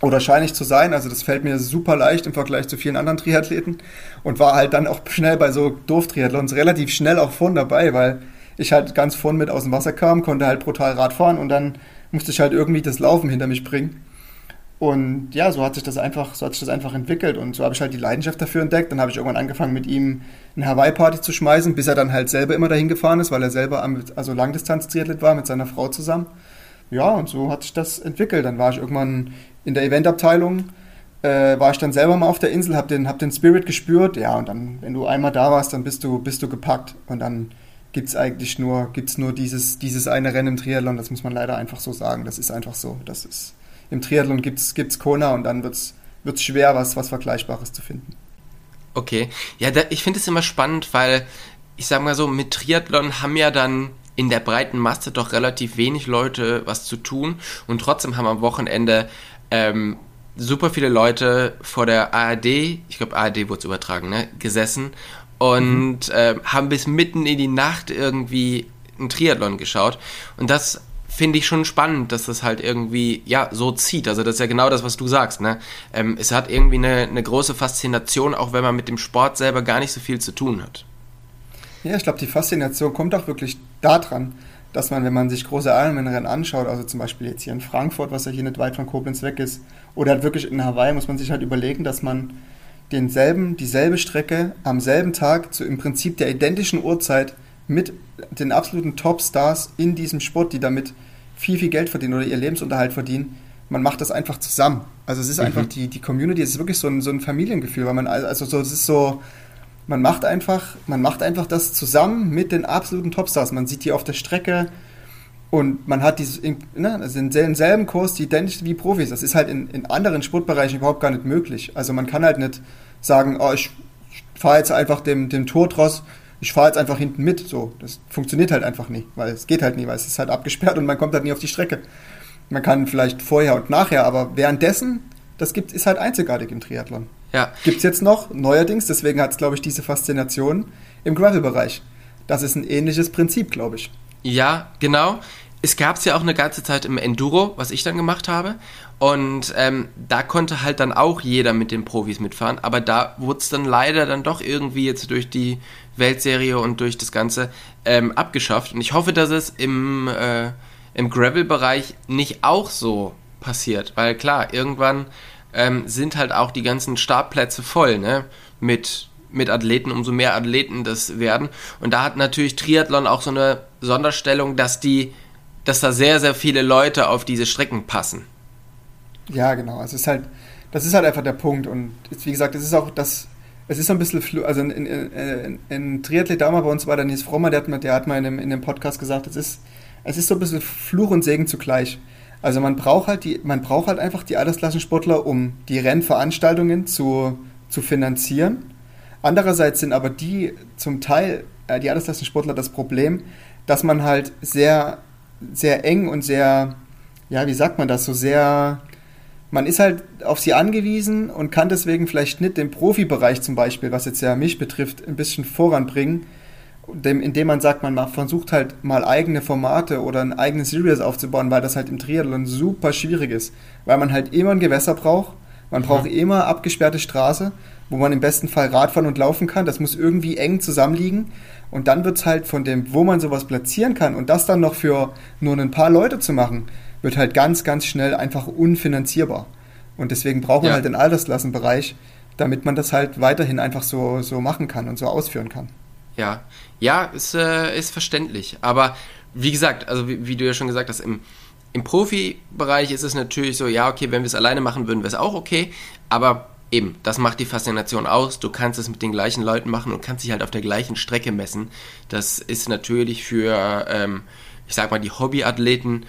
Oder scheine ich zu sein. Also das fällt mir super leicht im Vergleich zu vielen anderen Triathleten. Und war halt dann auch schnell bei so Doof-Triathlons relativ schnell auch vorn dabei, weil ich halt ganz vorn mit aus dem Wasser kam, konnte halt brutal Rad fahren und dann musste ich halt irgendwie das Laufen hinter mich bringen. Und ja, so hat sich das einfach, so hat sich das einfach entwickelt und so habe ich halt die Leidenschaft dafür entdeckt. Dann habe ich irgendwann angefangen mit ihm eine Hawaii-Party zu schmeißen, bis er dann halt selber immer dahin gefahren ist, weil er selber am, also Langdistanz-Triathlet war mit seiner Frau zusammen. Ja, und so hat sich das entwickelt. Dann war ich irgendwann in der Eventabteilung, äh, war ich dann selber mal auf der Insel, habe den, hab den Spirit gespürt. Ja, und dann, wenn du einmal da warst, dann bist du, bist du gepackt. Und dann gibt es eigentlich nur, gibt's nur dieses, dieses eine Rennen im Triathlon. Das muss man leider einfach so sagen. Das ist einfach so. Das ist im Triathlon gibt es Kona und dann wird es schwer, was, was Vergleichbares zu finden. Okay, ja, da, ich finde es immer spannend, weil ich sage mal so, mit Triathlon haben ja dann in der breiten Masse doch relativ wenig Leute was zu tun und trotzdem haben am Wochenende ähm, super viele Leute vor der ARD, ich glaube ARD wurde es übertragen, ne, gesessen und mhm. äh, haben bis mitten in die Nacht irgendwie einen Triathlon geschaut und das finde ich schon spannend, dass das halt irgendwie, ja, so zieht. Also das ist ja genau das, was du sagst, ne? Ähm, es hat irgendwie eine, eine große Faszination, auch wenn man mit dem Sport selber gar nicht so viel zu tun hat. Ja, ich glaube, die Faszination kommt auch wirklich daran, dass man, wenn man sich große Ironman-Rennen anschaut, also zum Beispiel jetzt hier in Frankfurt, was ja hier nicht weit von Koblenz weg ist, oder halt wirklich in Hawaii, muss man sich halt überlegen, dass man denselben, dieselbe Strecke am selben Tag zu im Prinzip der identischen Uhrzeit mit den absoluten Top-Stars in diesem Sport, die damit viel, viel Geld verdienen oder ihr Lebensunterhalt verdienen, man macht das einfach zusammen. Also es ist mhm. einfach die, die Community, es ist wirklich so ein, so ein Familiengefühl, weil man, also so, es ist so, man macht einfach, man macht einfach das zusammen mit den absoluten Topstars. Man sieht die auf der Strecke und man hat dieses, ne, also den selben Kurs, die identisch wie Profis. Das ist halt in, in anderen Sportbereichen überhaupt gar nicht möglich. Also man kann halt nicht sagen, oh, ich fahre jetzt einfach dem, dem Tortross ich fahre jetzt einfach hinten mit. So, das funktioniert halt einfach nicht, weil es geht halt nie, weil es ist halt abgesperrt und man kommt halt nie auf die Strecke. Man kann vielleicht vorher und nachher, aber währenddessen, das gibt, ist halt einzigartig im Triathlon. Ja. Gibt es jetzt noch, neuerdings, deswegen hat es, glaube ich, diese Faszination im Gravel-Bereich. Das ist ein ähnliches Prinzip, glaube ich. Ja, genau. es gab es ja auch eine ganze Zeit im Enduro, was ich dann gemacht habe. Und ähm, da konnte halt dann auch jeder mit den Profis mitfahren. Aber da wurde es dann leider dann doch irgendwie jetzt durch die Weltserie und durch das Ganze ähm, abgeschafft. Und ich hoffe, dass es im, äh, im Gravel-Bereich nicht auch so passiert. Weil klar, irgendwann ähm, sind halt auch die ganzen Startplätze voll, ne? Mit, mit Athleten, umso mehr Athleten das werden. Und da hat natürlich Triathlon auch so eine Sonderstellung, dass die, dass da sehr, sehr viele Leute auf diese Strecken passen. Ja, genau. Also es ist halt, das ist halt einfach der Punkt. Und wie gesagt, es ist auch das, es ist so ein bisschen, also in, in, in, in Triathlet Dama bei uns war der Nils Frommer, der hat mal, der hat mal in dem, in dem Podcast gesagt, es ist, es ist so ein bisschen Fluch und Segen zugleich. Also man braucht halt die, man braucht halt einfach die Altersklassensportler, um die Rennveranstaltungen zu, zu finanzieren. Andererseits sind aber die zum Teil, äh, die Altersklassensportler, das Problem, dass man halt sehr, sehr eng und sehr, ja, wie sagt man das, so sehr, man ist halt auf sie angewiesen und kann deswegen vielleicht nicht den Profibereich zum Beispiel, was jetzt ja mich betrifft, ein bisschen voranbringen, indem man sagt, man versucht halt mal eigene Formate oder ein eigenes Series aufzubauen, weil das halt im Triathlon super schwierig ist, weil man halt immer ein Gewässer braucht, man mhm. braucht immer abgesperrte Straße, wo man im besten Fall Radfahren und laufen kann, das muss irgendwie eng zusammenliegen und dann wird es halt von dem, wo man sowas platzieren kann und das dann noch für nur ein paar Leute zu machen, wird halt ganz, ganz schnell einfach unfinanzierbar. Und deswegen braucht man ja. halt den Altersklassenbereich, damit man das halt weiterhin einfach so, so machen kann und so ausführen kann. Ja, ja, ist, äh, ist verständlich. Aber wie gesagt, also wie, wie, du ja schon gesagt hast, im, im Profibereich ist es natürlich so, ja, okay, wenn wir es alleine machen würden, wäre es auch okay. Aber eben, das macht die Faszination aus. Du kannst es mit den gleichen Leuten machen und kannst dich halt auf der gleichen Strecke messen. Das ist natürlich für, ähm, ich sag mal, die Hobbyathleten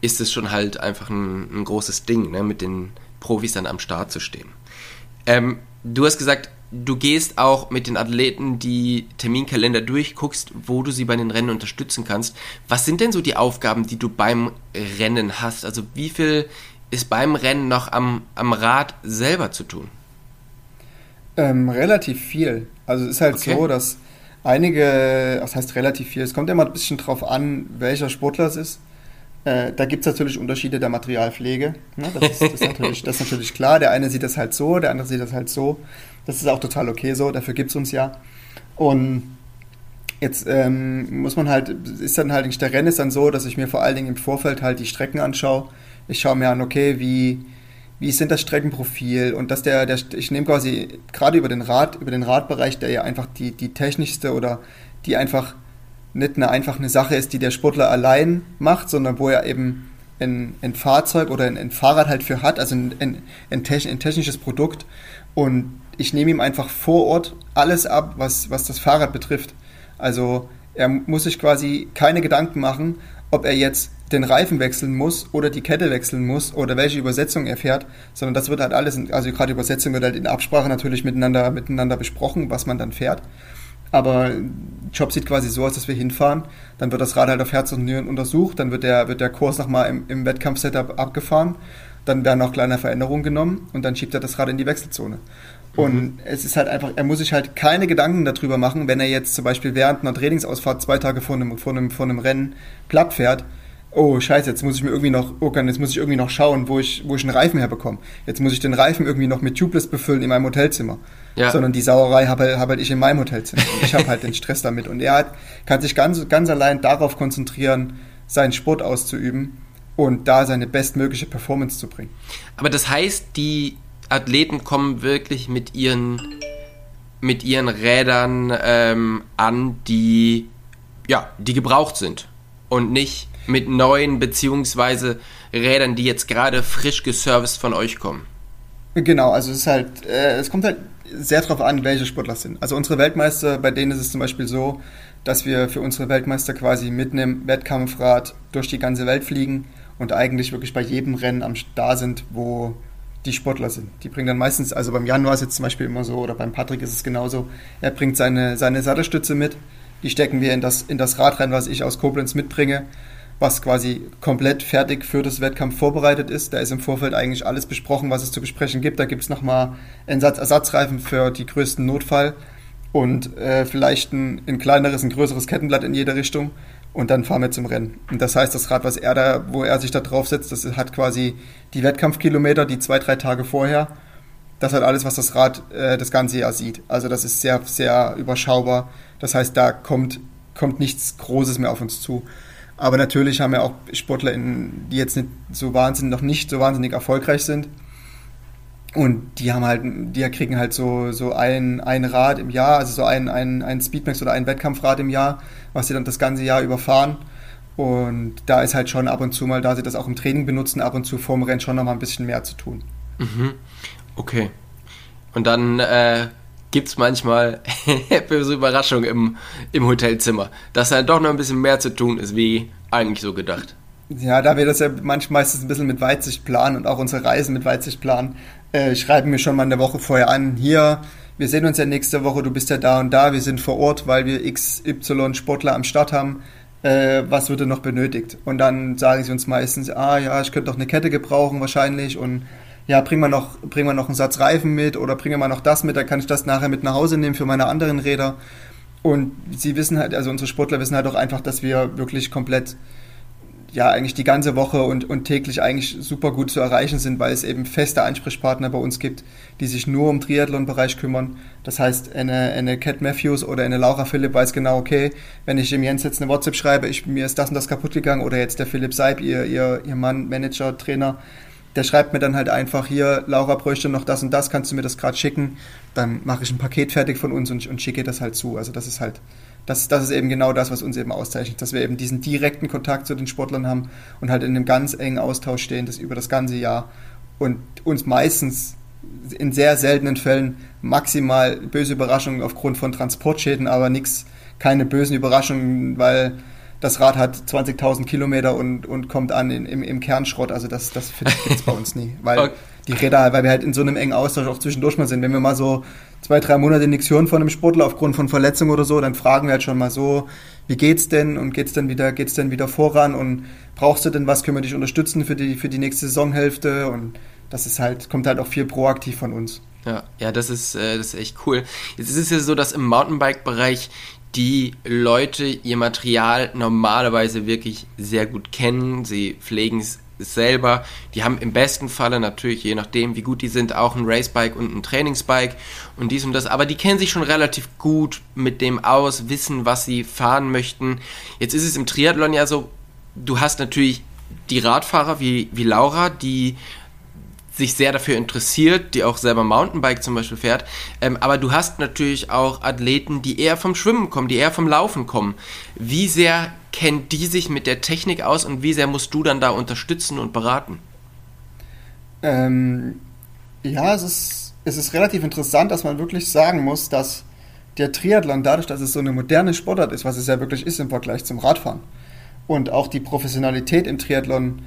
ist es schon halt einfach ein, ein großes Ding, ne, mit den Profis dann am Start zu stehen. Ähm, du hast gesagt, du gehst auch mit den Athleten die Terminkalender durch, guckst, wo du sie bei den Rennen unterstützen kannst. Was sind denn so die Aufgaben, die du beim Rennen hast? Also wie viel ist beim Rennen noch am, am Rad selber zu tun? Ähm, relativ viel. Also es ist halt okay. so, dass einige, das heißt relativ viel, es kommt immer ein bisschen drauf an, welcher Sportler es ist. Äh, da gibt es natürlich Unterschiede der Materialpflege. Ne? Das, ist, das, ist natürlich, das, ist, natürlich, klar. Der eine sieht das halt so, der andere sieht das halt so. Das ist auch total okay so, dafür gibt es uns ja. Und jetzt ähm, muss man halt, ist dann halt, der Rennen ist dann so, dass ich mir vor allen Dingen im Vorfeld halt die Strecken anschaue. Ich schaue mir an, okay, wie, wie sind das Streckenprofil und dass der, der ich nehme quasi gerade über den Rad, über den Radbereich, der ja einfach die, die technischste oder die einfach nicht eine einfach eine Sache ist, die der Sportler allein macht, sondern wo er eben ein, ein Fahrzeug oder ein, ein, Fahrrad halt für hat, also ein, ein, ein, technisches Produkt. Und ich nehme ihm einfach vor Ort alles ab, was, was das Fahrrad betrifft. Also er muss sich quasi keine Gedanken machen, ob er jetzt den Reifen wechseln muss oder die Kette wechseln muss oder welche Übersetzung er fährt, sondern das wird halt alles, in, also gerade Übersetzung wird halt in Absprache natürlich miteinander, miteinander besprochen, was man dann fährt. Aber Job sieht quasi so aus, dass wir hinfahren, dann wird das Rad halt auf Herz und Nieren untersucht, dann wird der, wird der Kurs nochmal im, im Wettkampfsetup abgefahren, dann werden noch kleine Veränderungen genommen und dann schiebt er das Rad in die Wechselzone. Und mhm. es ist halt einfach, er muss sich halt keine Gedanken darüber machen, wenn er jetzt zum Beispiel während einer Trainingsausfahrt zwei Tage vor einem, vor einem, vor einem Rennen platt fährt, oh scheiße, jetzt muss ich mir irgendwie noch, oh, jetzt muss ich irgendwie noch schauen, wo ich, wo ich einen Reifen herbekomme. Jetzt muss ich den Reifen irgendwie noch mit Tubeless befüllen in meinem Hotelzimmer. Ja. Sondern die Sauerei habe, habe halt ich in meinem Hotelzimmer. Ich habe halt den Stress damit. Und er hat, kann sich ganz, ganz allein darauf konzentrieren, seinen Sport auszuüben und da seine bestmögliche Performance zu bringen. Aber das heißt, die Athleten kommen wirklich mit ihren, mit ihren Rädern ähm, an, die, ja, die gebraucht sind. Und nicht mit neuen beziehungsweise Rädern, die jetzt gerade frisch geserviced von euch kommen. Genau, also es ist halt, äh, es kommt halt sehr darauf an, welche Sportler es sind. Also unsere Weltmeister, bei denen ist es zum Beispiel so, dass wir für unsere Weltmeister quasi mit einem Wettkampfrad durch die ganze Welt fliegen und eigentlich wirklich bei jedem Rennen am da sind, wo die Sportler sind. Die bringen dann meistens, also beim Januar ist es zum Beispiel immer so, oder beim Patrick ist es genauso, er bringt seine, seine Sattelstütze mit, die stecken wir in das, in das Rad rein, was ich aus Koblenz mitbringe was quasi komplett fertig für das Wettkampf vorbereitet ist. Da ist im Vorfeld eigentlich alles besprochen, was es zu besprechen gibt. Da gibt es nochmal Ersatzreifen für die größten Notfall und äh, vielleicht ein, ein, kleineres, ein größeres Kettenblatt in jede Richtung. Und dann fahren wir zum Rennen. Und das heißt, das Rad, was er da, wo er sich da drauf setzt, das hat quasi die Wettkampfkilometer, die zwei, drei Tage vorher. Das hat alles, was das Rad äh, das ganze Jahr sieht. Also das ist sehr, sehr überschaubar. Das heißt, da kommt, kommt nichts Großes mehr auf uns zu. Aber natürlich haben wir auch Sportler, die jetzt nicht so wahnsinnig, noch nicht so wahnsinnig erfolgreich sind. Und die haben halt, die kriegen halt so, so ein, ein Rad im Jahr, also so ein, ein, ein Speedmax oder ein Wettkampfrad im Jahr, was sie dann das ganze Jahr überfahren. Und da ist halt schon ab und zu mal, da sie das auch im Training benutzen, ab und zu vorm Rennen schon noch mal ein bisschen mehr zu tun. Mhm. Okay. Und dann äh, gibt es manchmal böse Überraschungen im, im Hotelzimmer, dass dann doch noch ein bisschen mehr zu tun ist, wie eigentlich so gedacht. Ja, da wir das ja manchmal meistens ein bisschen mit Weitsicht planen und auch unsere Reisen mit Weitsicht planen, äh, schreiben wir schon mal eine Woche vorher an, hier, wir sehen uns ja nächste Woche, du bist ja da und da, wir sind vor Ort, weil wir XY Sportler am Start haben, äh, was wird denn noch benötigt? Und dann sagen sie uns meistens, ah ja, ich könnte doch eine Kette gebrauchen wahrscheinlich und ja, bring mal noch, bring mal noch einen Satz Reifen mit oder bring mal noch das mit, dann kann ich das nachher mit nach Hause nehmen für meine anderen Räder. Und sie wissen halt, also unsere Sportler wissen halt auch einfach, dass wir wirklich komplett ja eigentlich die ganze Woche und, und täglich eigentlich super gut zu erreichen sind, weil es eben feste Ansprechpartner bei uns gibt, die sich nur um Triathlon-Bereich kümmern. Das heißt, eine, eine Cat Matthews oder eine Laura Philipp weiß genau, okay, wenn ich dem Jens jetzt eine WhatsApp schreibe, ich, mir ist das und das kaputt gegangen oder jetzt der Philipp Seib, ihr, ihr, ihr Mann, Manager, Trainer, der schreibt mir dann halt einfach hier, Laura bräuchte noch das und das, kannst du mir das gerade schicken? Dann mache ich ein Paket fertig von uns und, und schicke das halt zu. Also das ist halt das, das ist eben genau das, was uns eben auszeichnet, dass wir eben diesen direkten Kontakt zu den Sportlern haben und halt in einem ganz engen Austausch stehen, das über das ganze Jahr und uns meistens in sehr seltenen Fällen maximal böse Überraschungen aufgrund von Transportschäden, aber nichts, keine bösen Überraschungen, weil das Rad hat 20.000 Kilometer und, und kommt an in, im, im Kernschrott. Also das, das findet es bei uns nie. Weil okay. die Räder, weil wir halt in so einem engen Austausch auch zwischendurch mal sind. Wenn wir mal so zwei, drei Monate nichts hören von einem Sportler aufgrund von Verletzung oder so, dann fragen wir halt schon mal so, wie geht's denn und geht's denn wieder, geht's denn wieder voran und brauchst du denn was, können wir dich unterstützen für die, für die nächste Saisonhälfte und das ist halt, kommt halt auch viel proaktiv von uns. Ja, ja, das ist, äh, das ist echt cool. Jetzt ist es ja so, dass im Mountainbike-Bereich die Leute ihr Material normalerweise wirklich sehr gut kennen. Sie pflegen es selber. Die haben im besten Falle natürlich, je nachdem, wie gut die sind, auch ein Racebike und ein Trainingsbike und dies und das. Aber die kennen sich schon relativ gut mit dem aus, wissen, was sie fahren möchten. Jetzt ist es im Triathlon ja so, du hast natürlich die Radfahrer wie, wie Laura, die sich sehr dafür interessiert, die auch selber Mountainbike zum Beispiel fährt. Ähm, aber du hast natürlich auch Athleten, die eher vom Schwimmen kommen, die eher vom Laufen kommen. Wie sehr kennen die sich mit der Technik aus und wie sehr musst du dann da unterstützen und beraten? Ähm, ja, es ist, es ist relativ interessant, dass man wirklich sagen muss, dass der Triathlon dadurch, dass es so eine moderne Sportart ist, was es ja wirklich ist im Vergleich zum Radfahren und auch die Professionalität im Triathlon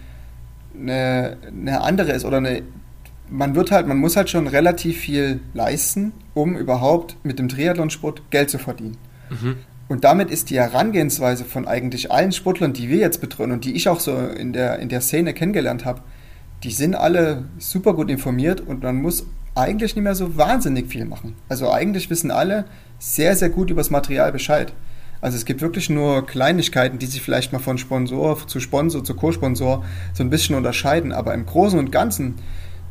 eine, eine andere ist oder eine man wird halt, man muss halt schon relativ viel leisten, um überhaupt mit dem Triathlonsport Geld zu verdienen. Mhm. Und damit ist die Herangehensweise von eigentlich allen Sportlern, die wir jetzt betreuen und die ich auch so in der, in der Szene kennengelernt habe, die sind alle super gut informiert und man muss eigentlich nicht mehr so wahnsinnig viel machen. Also eigentlich wissen alle sehr, sehr gut über das Material Bescheid. Also es gibt wirklich nur Kleinigkeiten, die sich vielleicht mal von Sponsor zu Sponsor zu Co-Sponsor so ein bisschen unterscheiden. Aber im Großen und Ganzen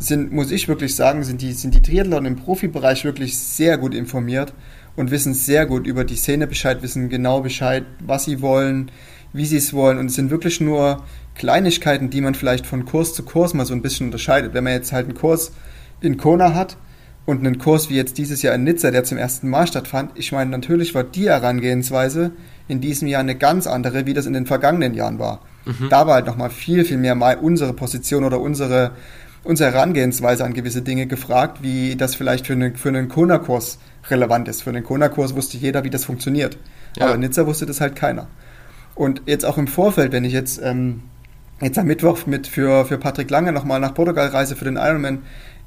sind, muss ich wirklich sagen, sind die, sind die Triathlon im Profibereich wirklich sehr gut informiert und wissen sehr gut über die Szene Bescheid, wissen genau Bescheid, was sie wollen, wie sie es wollen. Und es sind wirklich nur Kleinigkeiten, die man vielleicht von Kurs zu Kurs mal so ein bisschen unterscheidet. Wenn man jetzt halt einen Kurs in Kona hat und einen Kurs wie jetzt dieses Jahr in Nizza, der zum ersten Mal stattfand, ich meine, natürlich war die Herangehensweise in diesem Jahr eine ganz andere, wie das in den vergangenen Jahren war. Mhm. Da war halt nochmal viel, viel mehr mal unsere Position oder unsere unsere Herangehensweise an gewisse Dinge gefragt, wie das vielleicht für, eine, für einen Kona-Kurs relevant ist. Für einen Kona-Kurs wusste jeder, wie das funktioniert. Ja. Aber in Nizza wusste das halt keiner. Und jetzt auch im Vorfeld, wenn ich jetzt, ähm, jetzt am Mittwoch mit für, für Patrick Lange nochmal nach Portugal reise für den Ironman,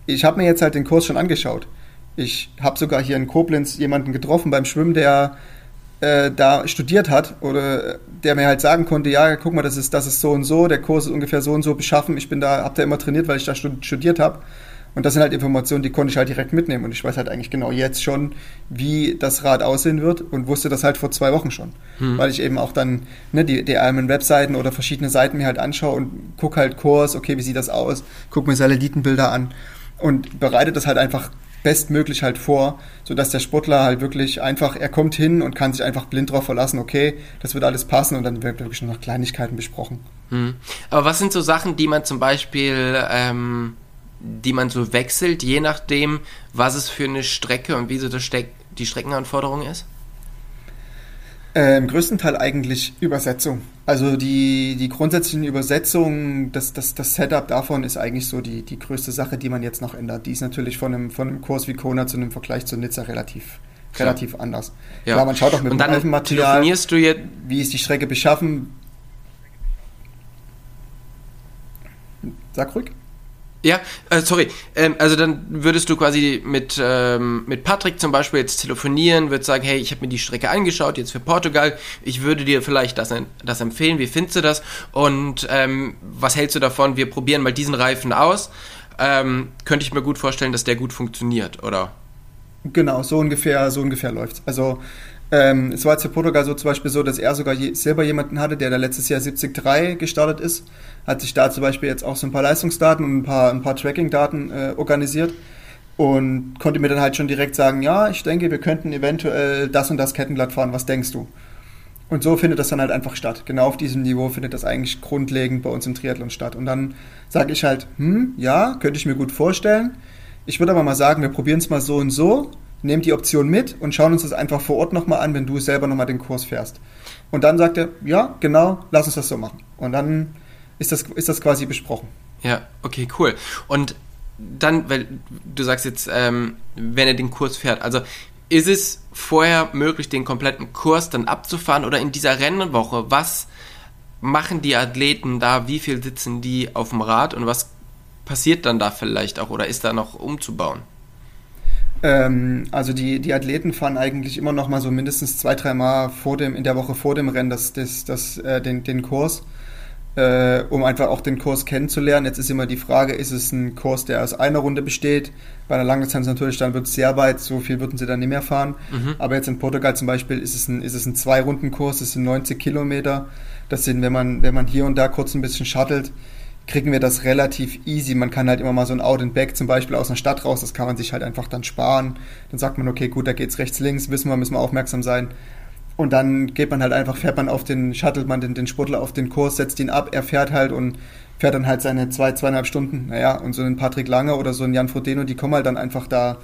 ich habe mir jetzt halt den Kurs schon angeschaut. Ich habe sogar hier in Koblenz jemanden getroffen beim Schwimmen, der äh, da studiert hat oder der mir halt sagen konnte, ja, guck mal, das ist, das ist so und so, der Kurs ist ungefähr so und so beschaffen. Ich bin da, hab da immer trainiert, weil ich da studiert habe. Und das sind halt Informationen, die konnte ich halt direkt mitnehmen. Und ich weiß halt eigentlich genau jetzt schon, wie das Rad aussehen wird und wusste das halt vor zwei Wochen schon. Hm. Weil ich eben auch dann ne, die, die eigenen Webseiten oder verschiedene Seiten mir halt anschaue und gucke halt Kurs, okay, wie sieht das aus, gucke mir Satellitenbilder an und bereite das halt einfach bestmöglich halt vor, sodass der Sportler halt wirklich einfach, er kommt hin und kann sich einfach blind drauf verlassen, okay, das wird alles passen und dann wird wirklich nur noch Kleinigkeiten besprochen. Hm. Aber was sind so Sachen, die man zum Beispiel ähm, die man so wechselt, je nachdem, was es für eine Strecke und wie so das Steck, die Streckenanforderung ist? Äh, Im größten Teil eigentlich Übersetzung. Also die, die grundsätzlichen Übersetzungen, das, das, das Setup davon ist eigentlich so die, die größte Sache, die man jetzt noch ändert. Die ist natürlich von einem, von einem Kurs wie Kona zu einem Vergleich zu Nizza relativ, relativ anders. Ja. Klar, man schaut auch mit und dem Reifenmaterial, wie ist die Strecke beschaffen. Sag ruhig. Ja, äh, sorry. Ähm, also dann würdest du quasi mit, ähm, mit Patrick zum Beispiel jetzt telefonieren, würdest sagen, hey, ich habe mir die Strecke angeschaut, jetzt für Portugal. Ich würde dir vielleicht das, das empfehlen. Wie findest du das? Und ähm, was hältst du davon? Wir probieren mal diesen Reifen aus. Ähm, könnte ich mir gut vorstellen, dass der gut funktioniert, oder? Genau, so ungefähr, so ungefähr läuft's. Also ähm, es war jetzt für Portugal so zum Beispiel so, dass er sogar je, selber jemanden hatte, der da letztes Jahr 70.3 gestartet ist, hat sich da zum Beispiel jetzt auch so ein paar Leistungsdaten und ein paar, ein paar Tracking-Daten äh, organisiert und konnte mir dann halt schon direkt sagen, ja, ich denke, wir könnten eventuell das und das Kettenblatt fahren, was denkst du? Und so findet das dann halt einfach statt. Genau auf diesem Niveau findet das eigentlich grundlegend bei uns im Triathlon statt. Und dann sage ich halt, hm, ja, könnte ich mir gut vorstellen. Ich würde aber mal sagen, wir probieren es mal so und so nehmen die Option mit und schauen uns das einfach vor Ort nochmal an, wenn du selber nochmal den Kurs fährst. Und dann sagt er, ja, genau, lass uns das so machen. Und dann ist das, ist das quasi besprochen. Ja, okay, cool. Und dann, weil du sagst jetzt, ähm, wenn er den Kurs fährt, also ist es vorher möglich, den kompletten Kurs dann abzufahren oder in dieser Rennwoche, was machen die Athleten da, wie viel sitzen die auf dem Rad und was passiert dann da vielleicht auch oder ist da noch umzubauen? Ähm, also die, die Athleten fahren eigentlich immer noch mal so mindestens zwei, dreimal vor dem, in der Woche vor dem Rennen das, das, das, äh, den, den Kurs, äh, um einfach auch den Kurs kennenzulernen. Jetzt ist immer die Frage, ist es ein Kurs, der aus einer Runde besteht? Bei einer Langdistanz natürlich, dann wird es sehr weit, so viel würden sie dann nicht mehr fahren. Mhm. Aber jetzt in Portugal zum Beispiel ist es ein, ist es ein Zwei-Runden-Kurs, es sind 90 Kilometer. Das sind, wenn man, wenn man hier und da kurz ein bisschen shuttelt, kriegen wir das relativ easy. Man kann halt immer mal so ein Out and Back zum Beispiel aus einer Stadt raus, das kann man sich halt einfach dann sparen. Dann sagt man, okay, gut, da geht's rechts, links, wissen wir, müssen wir aufmerksam sein. Und dann geht man halt einfach, fährt man auf den, shuttelt man den, den Sportler auf den Kurs, setzt ihn ab, er fährt halt und fährt dann halt seine zwei, zweieinhalb Stunden. Naja, und so ein Patrick Lange oder so ein Jan Frodeno, die kommen halt dann einfach da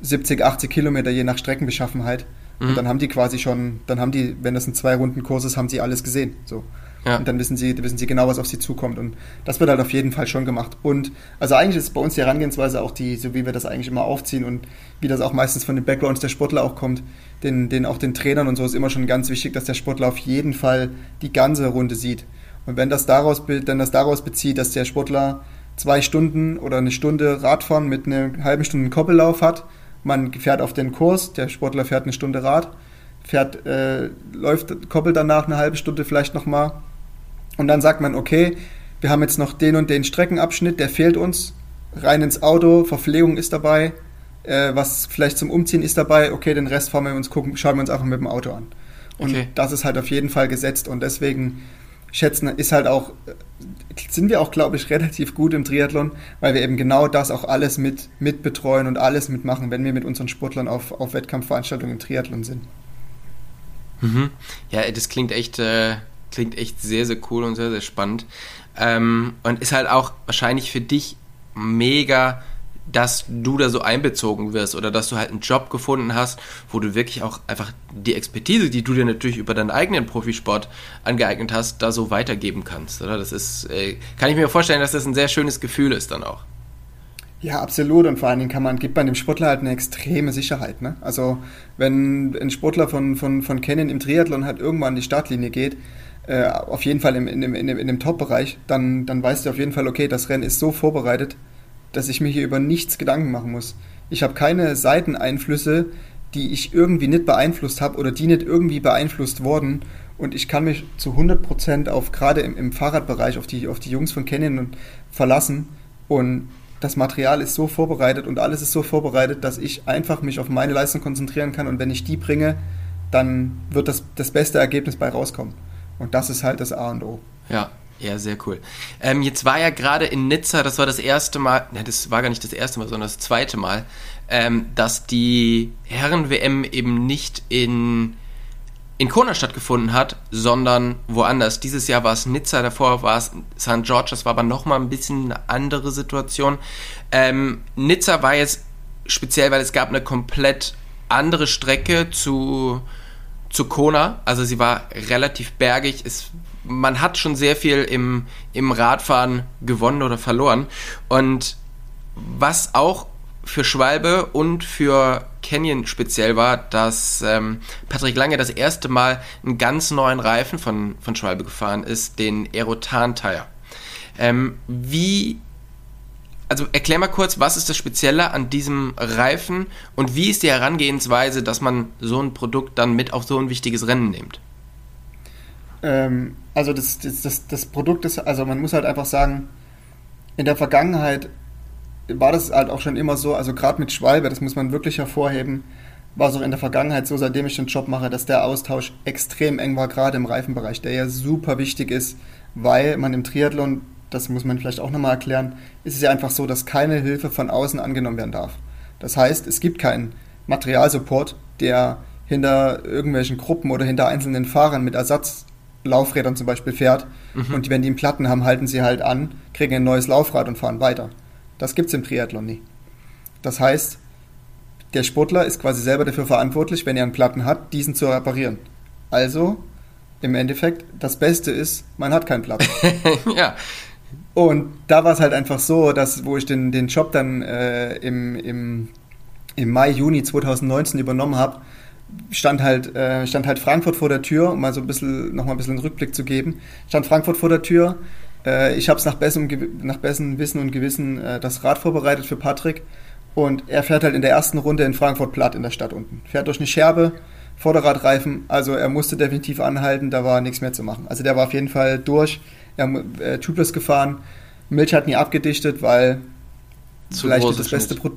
70, 80 Kilometer je nach Streckenbeschaffenheit. Mhm. Und dann haben die quasi schon, dann haben die, wenn das ein Zwei-Runden-Kurs ist, haben sie alles gesehen. So. Ja. Und dann wissen sie, wissen sie genau, was auf sie zukommt. Und das wird halt auf jeden Fall schon gemacht. Und also eigentlich ist bei uns die Herangehensweise auch die, so wie wir das eigentlich immer aufziehen und wie das auch meistens von den Backgrounds der Sportler auch kommt, den, den auch den Trainern und so ist immer schon ganz wichtig, dass der Sportler auf jeden Fall die ganze Runde sieht. Und wenn das daraus, wenn das daraus bezieht, dass der Sportler zwei Stunden oder eine Stunde Radfahren mit einer halben Stunde Koppellauf hat, man fährt auf den Kurs, der Sportler fährt eine Stunde Rad, fährt, äh, läuft, koppelt danach eine halbe Stunde vielleicht nochmal und dann sagt man, okay, wir haben jetzt noch den und den Streckenabschnitt, der fehlt uns. Rein ins Auto, Verpflegung ist dabei, äh, was vielleicht zum Umziehen ist dabei. Okay, den Rest fahren wir uns gucken, schauen wir uns einfach mit dem Auto an. Und okay. das ist halt auf jeden Fall gesetzt und deswegen schätzen ist halt auch sind wir auch glaube ich relativ gut im Triathlon, weil wir eben genau das auch alles mit mit betreuen und alles mitmachen, wenn wir mit unseren Sportlern auf, auf Wettkampfveranstaltungen im Triathlon sind. Mhm. Ja, das klingt echt äh, klingt echt sehr, sehr cool und sehr, sehr spannend. Ähm, und ist halt auch wahrscheinlich für dich mega, dass du da so einbezogen wirst oder dass du halt einen Job gefunden hast, wo du wirklich auch einfach die Expertise, die du dir natürlich über deinen eigenen Profisport angeeignet hast, da so weitergeben kannst. Oder? Das ist, äh, kann ich mir vorstellen, dass das ein sehr schönes Gefühl ist dann auch. Ja, absolut. Und vor allen Dingen kann man, gibt man dem Sportler halt eine extreme Sicherheit. Ne? Also wenn ein Sportler von, von, von Canon im Triathlon halt irgendwann an die Startlinie geht, äh, auf jeden Fall im, in, in, in, in dem Top-Bereich, dann, dann weißt du auf jeden Fall, okay, das Rennen ist so vorbereitet, dass ich mir hier über nichts Gedanken machen muss. Ich habe keine Seiteneinflüsse, die ich irgendwie nicht beeinflusst habe oder die nicht irgendwie beeinflusst wurden. Und ich kann mich zu 100% auf, gerade im, im Fahrradbereich, auf die, auf die Jungs von Canyon verlassen. Und das Material ist so vorbereitet und alles ist so vorbereitet, dass ich einfach mich auf meine Leistung konzentrieren kann und wenn ich die bringe, dann wird das, das beste Ergebnis bei rauskommen. Und das ist halt das A und O. Ja, ja, sehr cool. Ähm, jetzt war ja gerade in Nizza, das war das erste Mal, ne, das war gar nicht das erste Mal, sondern das zweite Mal, ähm, dass die Herren-WM eben nicht in, in Kona stattgefunden hat, sondern woanders. Dieses Jahr war es Nizza, davor war es St. George, das war aber nochmal ein bisschen eine andere Situation. Ähm, Nizza war jetzt speziell, weil es gab eine komplett andere Strecke zu, zu Kona. Also sie war relativ bergig. Es, man hat schon sehr viel im, im Radfahren gewonnen oder verloren. Und was auch für Schwalbe und für Canyon speziell war, dass ähm, Patrick Lange das erste Mal einen ganz neuen Reifen von, von Schwalbe gefahren ist, den Aerotan Tire. Ähm, wie, also erklär mal kurz, was ist das Spezielle an diesem Reifen und wie ist die Herangehensweise, dass man so ein Produkt dann mit auf so ein wichtiges Rennen nimmt? Ähm, also das, das, das, das Produkt ist, also man muss halt einfach sagen, in der Vergangenheit war das halt auch schon immer so, also gerade mit Schwalbe, das muss man wirklich hervorheben, war es auch in der Vergangenheit so, seitdem ich den Job mache, dass der Austausch extrem eng war, gerade im Reifenbereich, der ja super wichtig ist, weil man im Triathlon, das muss man vielleicht auch nochmal erklären, ist es ja einfach so, dass keine Hilfe von außen angenommen werden darf. Das heißt, es gibt keinen Materialsupport, der hinter irgendwelchen Gruppen oder hinter einzelnen Fahrern mit Ersatzlaufrädern zum Beispiel fährt. Mhm. Und wenn die einen Platten haben, halten sie halt an, kriegen ein neues Laufrad und fahren weiter. Das gibt es im Triathlon nie. Das heißt, der Sportler ist quasi selber dafür verantwortlich, wenn er einen Platten hat, diesen zu reparieren. Also, im Endeffekt, das Beste ist, man hat keinen Platten. ja. Und da war es halt einfach so, dass, wo ich den, den Job dann äh, im, im, im Mai, Juni 2019 übernommen habe, stand halt, äh, stand halt Frankfurt vor der Tür, um mal so ein bisschen, nochmal ein bisschen einen Rückblick zu geben. Stand Frankfurt vor der Tür, äh, ich habe es nach bestem, nach bestem Wissen und Gewissen äh, das Rad vorbereitet für Patrick. Und er fährt halt in der ersten Runde in Frankfurt platt in der Stadt unten. Fährt durch eine Scherbe, Vorderradreifen, also er musste definitiv anhalten, da war nichts mehr zu machen. Also der war auf jeden Fall durch, er äh, tubeless gefahren. Milch hat nie abgedichtet, weil zu vielleicht das beste Pro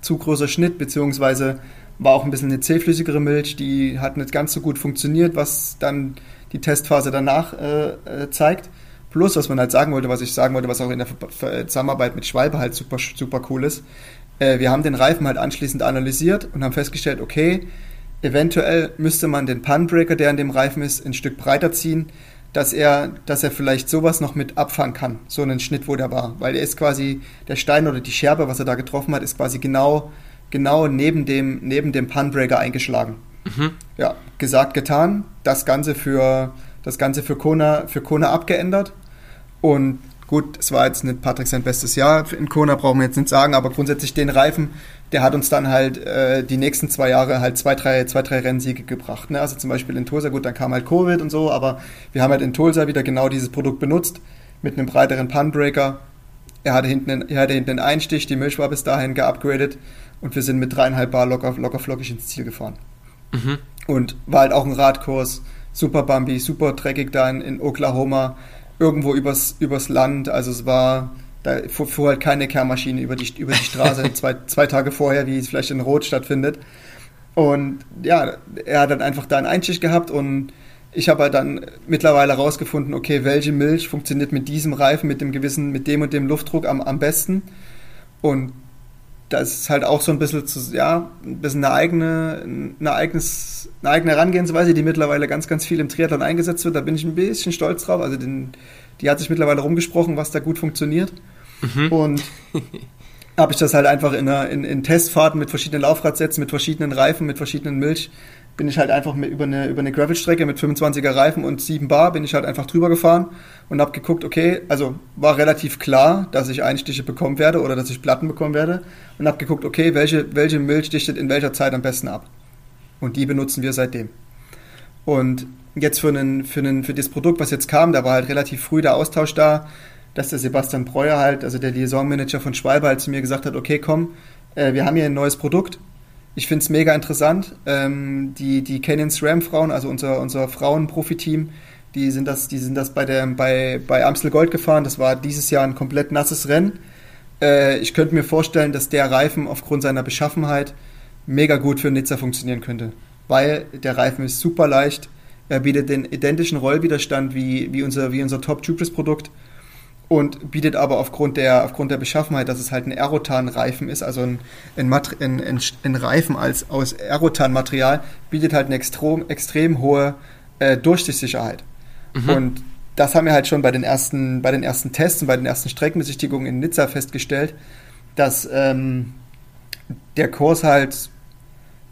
zu großer Schnitt, beziehungsweise war auch ein bisschen eine zähflüssigere Milch, die hat nicht ganz so gut funktioniert, was dann die Testphase danach äh, äh zeigt. Plus, was man halt sagen wollte, was ich sagen wollte, was auch in der Zusammenarbeit mit Schwalbe halt super, super cool ist, äh, wir haben den Reifen halt anschließend analysiert und haben festgestellt, okay, eventuell müsste man den Punbreaker, der an dem Reifen ist, ein Stück breiter ziehen, dass er, dass er vielleicht sowas noch mit abfangen kann, so einen Schnitt, wo der war. Weil er ist quasi, der Stein oder die Scherbe, was er da getroffen hat, ist quasi genau, genau neben dem, neben dem Punbreaker eingeschlagen. Mhm. Ja, gesagt, getan. Das Ganze für, das Ganze für Kona, für Kona abgeändert. Und gut, es war jetzt nicht Patrick sein bestes Jahr in Kona, brauchen wir jetzt nicht sagen, aber grundsätzlich den Reifen, der hat uns dann halt äh, die nächsten zwei Jahre halt zwei, drei, zwei, drei Rennsiege gebracht. Ne? Also zum Beispiel in Tulsa, gut, dann kam halt Covid und so, aber wir haben halt in Tulsa wieder genau dieses Produkt benutzt mit einem breiteren Punbreaker. Er hatte hinten, einen, er hatte hinten einen Einstich, die Milch war bis dahin geupgradet und wir sind mit dreieinhalb Bar locker, locker flockig ins Ziel gefahren. Mhm. Und war halt auch ein Radkurs, super bumpy, super dreckig da in, in Oklahoma irgendwo übers, übers Land. Also es war, da fuhr halt keine Kehrmaschine über die, über die Straße zwei, zwei Tage vorher, wie es vielleicht in Rot stattfindet. Und ja, er hat dann einfach da einen Einschicht gehabt und ich habe halt dann mittlerweile herausgefunden, okay, welche Milch funktioniert mit diesem Reifen, mit dem gewissen, mit dem und dem Luftdruck am, am besten. Und das ist halt auch so ein bisschen, zu, ja, ein bisschen eine eigene, eine, eigenes, eine eigene Herangehensweise, die mittlerweile ganz, ganz viel im Triathlon eingesetzt wird. Da bin ich ein bisschen stolz drauf. Also den, die hat sich mittlerweile rumgesprochen, was da gut funktioniert. Mhm. Und habe ich das halt einfach in, einer, in, in Testfahrten mit verschiedenen Laufradsätzen, mit verschiedenen Reifen, mit verschiedenen Milch, bin ich halt einfach mit, über eine, über eine Gravelstrecke mit 25er Reifen und 7 Bar bin ich halt einfach drüber gefahren und habe geguckt, okay, also war relativ klar, dass ich Einstiche bekommen werde oder dass ich Platten bekommen werde und habe geguckt, okay, welche, welche Milch dichtet in welcher Zeit am besten ab. Und die benutzen wir seitdem. Und jetzt für, einen, für, einen, für das Produkt, was jetzt kam, da war halt relativ früh der Austausch da, dass der Sebastian Breuer halt, also der Liaisonmanager von Schwalbe, halt zu mir gesagt hat, okay, komm, äh, wir haben hier ein neues Produkt, ich finde es mega interessant. Ähm, die, die Canyon SRAM Frauen, also unser, unser Frauen-Profi-Team, die sind das, die sind das bei, der, bei, bei Amstel Gold gefahren. Das war dieses Jahr ein komplett nasses Rennen. äh, ich könnte mir vorstellen, dass der Reifen aufgrund seiner Beschaffenheit mega gut für Nizza funktionieren könnte. Weil der Reifen ist super leicht, er bietet den identischen Rollwiderstand wie, wie unser, wie unser Top Tubeless Produkt und bietet aber aufgrund der, aufgrund der Beschaffenheit, dass es halt ein Aerotan-Reifen ist, also ein, ein, ein, ein, Reifen als, aus Aerotan-Material, bietet halt eine extrem, extrem hohe äh, Durchsichtssicherheit. Mhm. Und das haben wir halt schon bei den ersten, bei den ersten Tests und bei den ersten Streckenbesichtigungen in Nizza festgestellt, dass ähm, der Kurs halt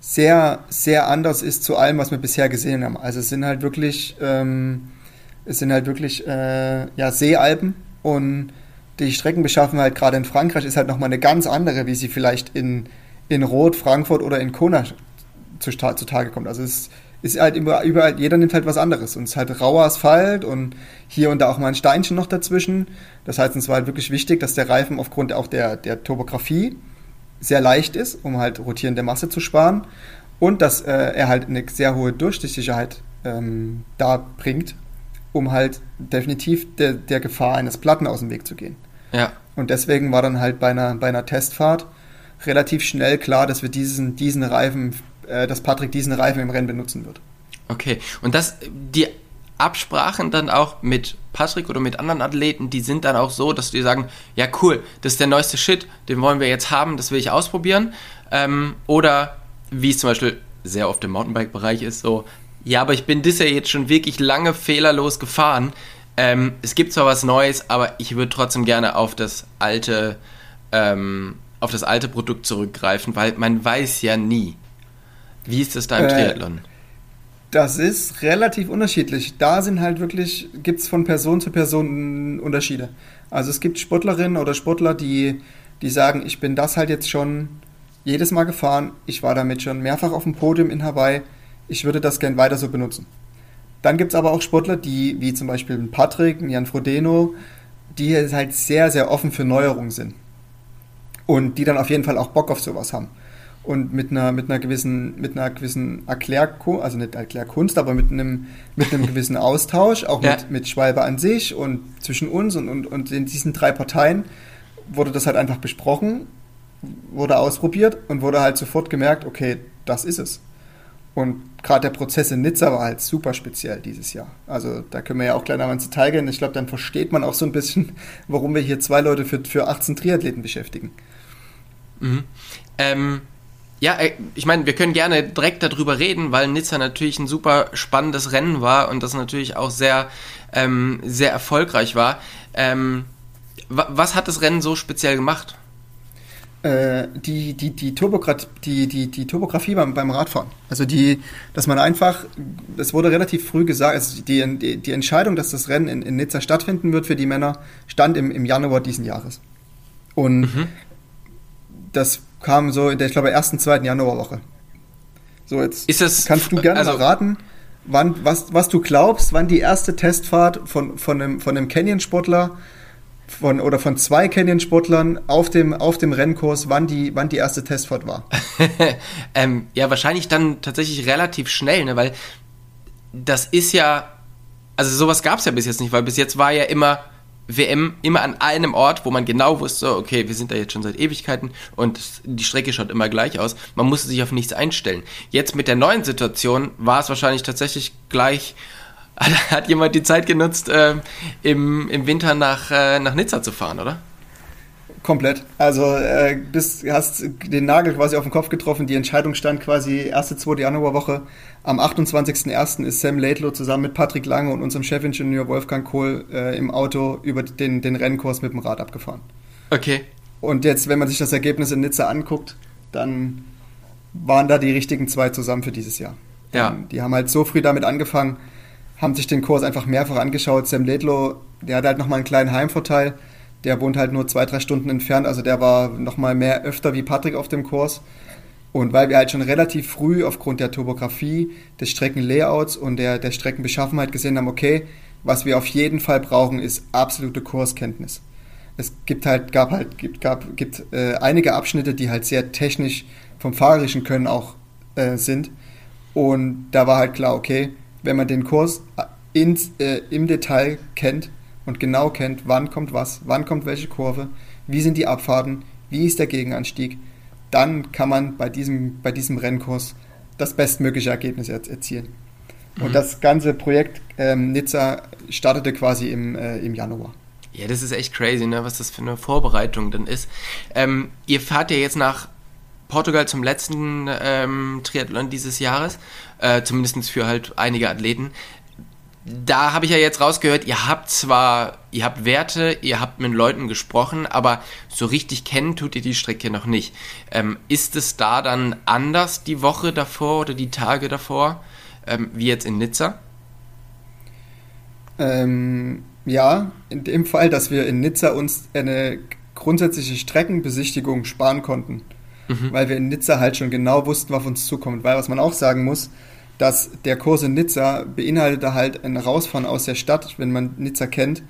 sehr, sehr anders ist zu allem, was wir bisher gesehen haben. Also es sind halt wirklich, ähm, es sind halt wirklich äh, ja, Seealpen und die Streckenbeschaffenheit gerade in Frankreich ist halt nochmal eine ganz andere, wie sie vielleicht in, in Rot, Frankfurt oder in Kona zutage kommt. Also es ist halt überall, jeder nimmt halt was anderes. Und es ist halt rauer Asphalt und hier und da auch mal ein Steinchen noch dazwischen. Das heißt, es war halt wirklich wichtig, dass der Reifen aufgrund auch der, der Topografie sehr leicht ist, um halt rotierende Masse zu sparen. Und dass äh, er halt eine sehr hohe Durchstichsicherheit ähm, da bringt, um halt definitiv de, der Gefahr eines Platten aus dem Weg zu gehen. Ja. Und deswegen war dann halt bei einer, bei einer Testfahrt relativ schnell klar, dass wir diesen, diesen Reifen, äh, dass Patrick diesen Reifen im Rennen benutzen wird. Okay. Und das, die Absprachen dann auch mit Patrick oder mit anderen Athleten, die sind dann auch so, dass die sagen, ja cool, das ist der neueste Shit, den wollen wir jetzt haben, das will ich ausprobieren. Ähm, oder wie es zum Beispiel sehr oft im Mountainbike-Bereich ist, so, ja, aber ich bin das ja jetzt schon wirklich lange fehlerlos gefahren. Ähm, es gibt zwar was Neues, aber ich würde trotzdem gerne auf das alte, ähm, auf das alte Produkt zurückgreifen, weil man weiß ja nie. Wie ist das da im äh, Triathlon? Das ist relativ unterschiedlich. Da sind halt wirklich, gibt es von Person zu Person Unterschiede. Also es gibt Sportlerinnen oder Sportler, die, die sagen, ich bin das halt jetzt schon jedes Mal gefahren, ich war damit schon mehrfach auf dem Podium in Hawaii, ich würde das gern weiter so benutzen. Dann gibt es aber auch Sportler, die, wie zum Beispiel Patrick, Jan Frodeno, die halt sehr, sehr offen für Neuerungen sind. Und die dann auf jeden Fall auch Bock auf sowas haben. Und mit einer, mit einer gewissen, mit einer gewissen Erklärkunst, also nicht Erklärkunst, aber mit einem, mit einem gewissen Austausch, auch ja. mit, mit Schwalbe an sich und zwischen uns und, und, und in diesen drei Parteien wurde das halt einfach besprochen, wurde ausprobiert und wurde halt sofort gemerkt, okay, das ist es. Und gerade der Prozess in Nizza war halt super speziell dieses Jahr. Also da können wir ja auch gleich einmal ins Detail gehen. Ich glaube, dann versteht man auch so ein bisschen, warum wir hier zwei Leute für, für 18 Triathleten beschäftigen. Mhm. Ähm, ja, äh, ich meine, wir können gerne direkt darüber reden, weil Nizza natürlich ein super spannendes Rennen war und das natürlich auch sehr, ähm, sehr erfolgreich war. Ähm, was hat das Rennen so speziell gemacht? Äh, die, die, die, die, die, die Topografie beim, beim Radfahren. Also die, dass man einfach, es wurde relativ früh gesagt, also die, die, die Entscheidung, dass das Rennen in, in Nizza stattfinden wird für die Männer, stand im, im Januar diesen Jahres. Und mhm. das kam so in der, ich glaube, ersten, zweiten Januarwoche. So, jetzt es, kannst du gerne also, raten, wann, was, was du glaubst, wann die erste Testfahrt von, von einem, von einem Canyon-Sportler von oder von zwei Canyon-Sportlern auf dem, auf dem Rennkurs, wann die, wann die erste Testfahrt war? ähm, ja, wahrscheinlich dann tatsächlich relativ schnell, ne? weil das ist ja, also sowas gab es ja bis jetzt nicht, weil bis jetzt war ja immer WM immer an einem Ort, wo man genau wusste, okay, wir sind da jetzt schon seit Ewigkeiten und die Strecke schaut immer gleich aus. Man musste sich auf nichts einstellen. Jetzt mit der neuen Situation war es wahrscheinlich tatsächlich gleich hat jemand die Zeit genutzt, äh, im, im Winter nach, äh, nach Nizza zu fahren, oder? Komplett. Also äh, bist, hast den Nagel quasi auf den Kopf getroffen. Die Entscheidung stand quasi erste, zweite Januarwoche. Am 28.01. ist Sam Laidlow zusammen mit Patrick Lange und unserem Chefingenieur Wolfgang Kohl äh, im Auto über den, den Rennkurs mit dem Rad abgefahren. Okay. Und jetzt, wenn man sich das Ergebnis in Nizza anguckt, dann waren da die richtigen zwei zusammen für dieses Jahr. Ja. Die haben halt so früh damit angefangen, haben sich den Kurs einfach mehrfach angeschaut. Sam Ledlow, der hat halt nochmal einen kleinen Heimvorteil. Der wohnt halt nur zwei, drei Stunden entfernt. Also der war nochmal mehr öfter wie Patrick auf dem Kurs. Und weil wir halt schon relativ früh aufgrund der Topografie, des Streckenlayouts und der, der Streckenbeschaffenheit gesehen haben, okay, was wir auf jeden Fall brauchen, ist absolute Kurskenntnis. Es gibt halt, gab halt, gibt, gab, gibt äh, einige Abschnitte, die halt sehr technisch vom fahrerischen Können auch äh, sind. Und da war halt klar, okay, wenn man den Kurs ins, äh, im Detail kennt und genau kennt, wann kommt was, wann kommt welche Kurve, wie sind die Abfahrten, wie ist der Gegenanstieg, dann kann man bei diesem, bei diesem Rennkurs das bestmögliche Ergebnis erzielen. Und mhm. das ganze Projekt ähm, Nizza startete quasi im, äh, im Januar. Ja, das ist echt crazy, ne? was das für eine Vorbereitung dann ist. Ähm, ihr fahrt ja jetzt nach Portugal zum letzten ähm, Triathlon dieses Jahres, äh, zumindest für halt einige Athleten. Da habe ich ja jetzt rausgehört, ihr habt zwar, ihr habt Werte, ihr habt mit Leuten gesprochen, aber so richtig kennen tut ihr die Strecke noch nicht. Ähm, ist es da dann anders die Woche davor oder die Tage davor, ähm, wie jetzt in Nizza? Ähm, ja, in dem Fall, dass wir in Nizza uns eine grundsätzliche Streckenbesichtigung sparen konnten. Mhm. Weil wir in Nizza halt schon genau wussten, was auf uns zukommt. Weil was man auch sagen muss, dass der Kurs in Nizza beinhaltete halt ein Rausfahren aus der Stadt, wenn man Nizza kennt,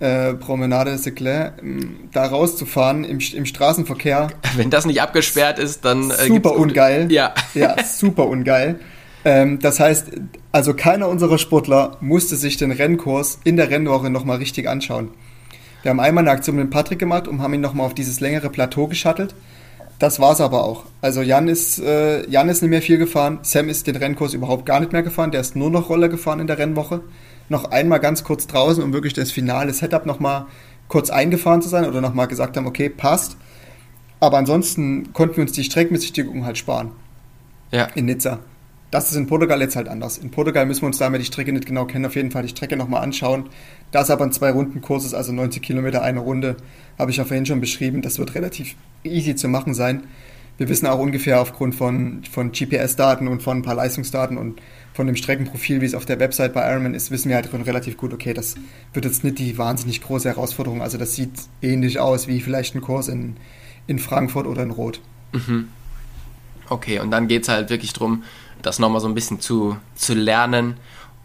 äh, Promenade de Seclair, da rauszufahren im, im Straßenverkehr. Wenn das nicht abgesperrt ist, dann äh, super ungeil. Ja. ja, super ungeil. Ähm, das heißt, also keiner unserer Sportler musste sich den Rennkurs in der Rennwoche nochmal richtig anschauen. Wir haben einmal eine Aktion mit Patrick gemacht und haben ihn nochmal auf dieses längere Plateau geschattelt. Das war's aber auch. Also Jan ist, äh, Jan ist nicht mehr viel gefahren. Sam ist den Rennkurs überhaupt gar nicht mehr gefahren. Der ist nur noch Roller gefahren in der Rennwoche. Noch einmal ganz kurz draußen, um wirklich das finale Setup nochmal kurz eingefahren zu sein oder nochmal gesagt haben, okay, passt. Aber ansonsten konnten wir uns die Streckenbesichtigung halt sparen. Ja. In Nizza. Das ist in Portugal jetzt halt anders. In Portugal müssen wir uns damit die Strecke nicht genau kennen, auf jeden Fall die Strecke nochmal anschauen. Da es aber ein Zwei-Runden-Kurs ist, also 90 Kilometer eine Runde, habe ich ja vorhin schon beschrieben, das wird relativ easy zu machen sein. Wir wissen auch ungefähr aufgrund von, von GPS-Daten und von ein paar Leistungsdaten und von dem Streckenprofil, wie es auf der Website bei Ironman ist, wissen wir halt relativ gut, okay, das wird jetzt nicht die wahnsinnig große Herausforderung. Also das sieht ähnlich aus wie vielleicht ein Kurs in, in Frankfurt oder in Rot. Mhm. Okay, und dann geht es halt wirklich darum, das nochmal so ein bisschen zu, zu lernen.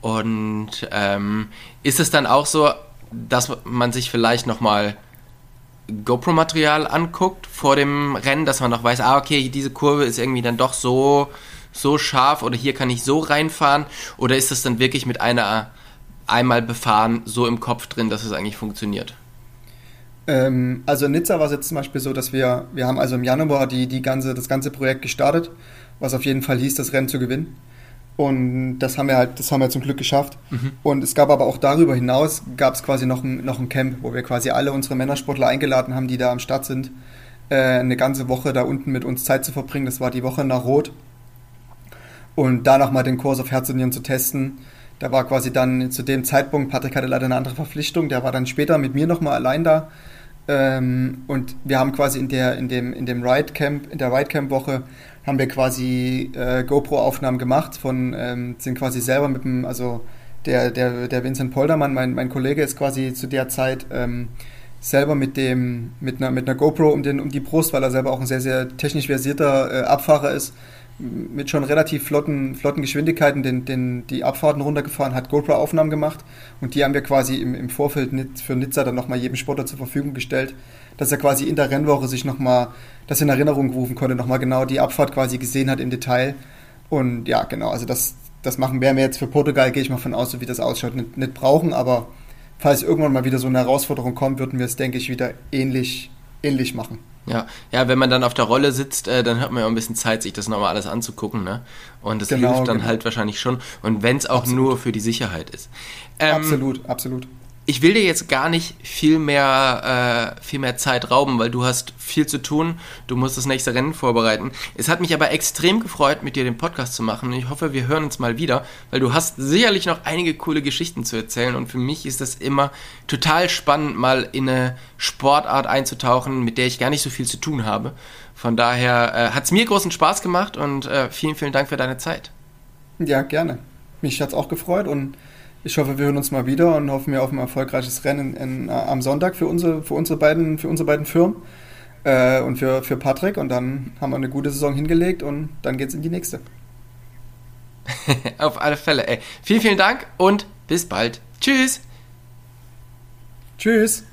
Und ähm, ist es dann auch so, dass man sich vielleicht nochmal GoPro-Material anguckt vor dem Rennen, dass man noch weiß, ah, okay, diese Kurve ist irgendwie dann doch so, so scharf oder hier kann ich so reinfahren? Oder ist es dann wirklich mit einer einmal befahren so im Kopf drin, dass es eigentlich funktioniert? Ähm, also in Nizza war es jetzt zum Beispiel so, dass wir, wir haben also im Januar die, die ganze, das ganze Projekt gestartet was auf jeden Fall hieß, das Rennen zu gewinnen. Und das haben wir halt, das haben wir zum Glück geschafft. Mhm. Und es gab aber auch darüber hinaus, gab es quasi noch ein, noch ein Camp, wo wir quasi alle unsere Männersportler eingeladen haben, die da am Start sind, äh, eine ganze Woche da unten mit uns Zeit zu verbringen. Das war die Woche nach Rot. Und da nochmal den Kurs auf Herz und Nieren zu testen. Da war quasi dann zu dem Zeitpunkt, Patrick hatte leider eine andere Verpflichtung, der war dann später mit mir nochmal allein da. Ähm, und wir haben quasi in der, in dem, in dem Ride Camp, in der Ride Camp Woche haben wir quasi äh, GoPro-Aufnahmen gemacht von, ähm, sind quasi selber mit dem, also der, der, der Vincent Poldermann, mein, mein Kollege, ist quasi zu der Zeit ähm, selber mit dem, mit einer, mit einer GoPro um, den, um die Brust, weil er selber auch ein sehr, sehr technisch versierter äh, Abfahrer ist, mit schon relativ flotten, flotten Geschwindigkeiten den, den, die Abfahrten runtergefahren, hat GoPro-Aufnahmen gemacht und die haben wir quasi im, im Vorfeld für Nizza dann nochmal jedem Sportler zur Verfügung gestellt, dass er quasi in der Rennwoche sich nochmal das in Erinnerung rufen konnte, nochmal genau die Abfahrt quasi gesehen hat im Detail. Und ja, genau, also das, das machen wir jetzt für Portugal, gehe ich mal von aus, so wie das ausschaut, nicht, nicht brauchen, aber falls irgendwann mal wieder so eine Herausforderung kommt, würden wir es, denke ich, wieder ähnlich, ähnlich machen. Ja, ja, wenn man dann auf der Rolle sitzt, äh, dann hat man ja auch ein bisschen Zeit, sich das nochmal alles anzugucken, ne? Und das genau, hilft dann genau. halt wahrscheinlich schon. Und wenn es auch absolut. nur für die Sicherheit ist. Ähm, absolut, absolut ich will dir jetzt gar nicht viel mehr, äh, viel mehr Zeit rauben, weil du hast viel zu tun. Du musst das nächste Rennen vorbereiten. Es hat mich aber extrem gefreut, mit dir den Podcast zu machen. Ich hoffe, wir hören uns mal wieder, weil du hast sicherlich noch einige coole Geschichten zu erzählen. Und für mich ist das immer total spannend, mal in eine Sportart einzutauchen, mit der ich gar nicht so viel zu tun habe. Von daher äh, hat es mir großen Spaß gemacht und äh, vielen, vielen Dank für deine Zeit. Ja, gerne. Mich hat es auch gefreut und ich hoffe, wir hören uns mal wieder und hoffen wir auf ein erfolgreiches Rennen in, äh, am Sonntag für unsere, für unsere, beiden, für unsere beiden Firmen äh, und für, für Patrick. Und dann haben wir eine gute Saison hingelegt und dann geht es in die nächste. auf alle Fälle. Ey. Vielen, vielen Dank und bis bald. Tschüss. Tschüss.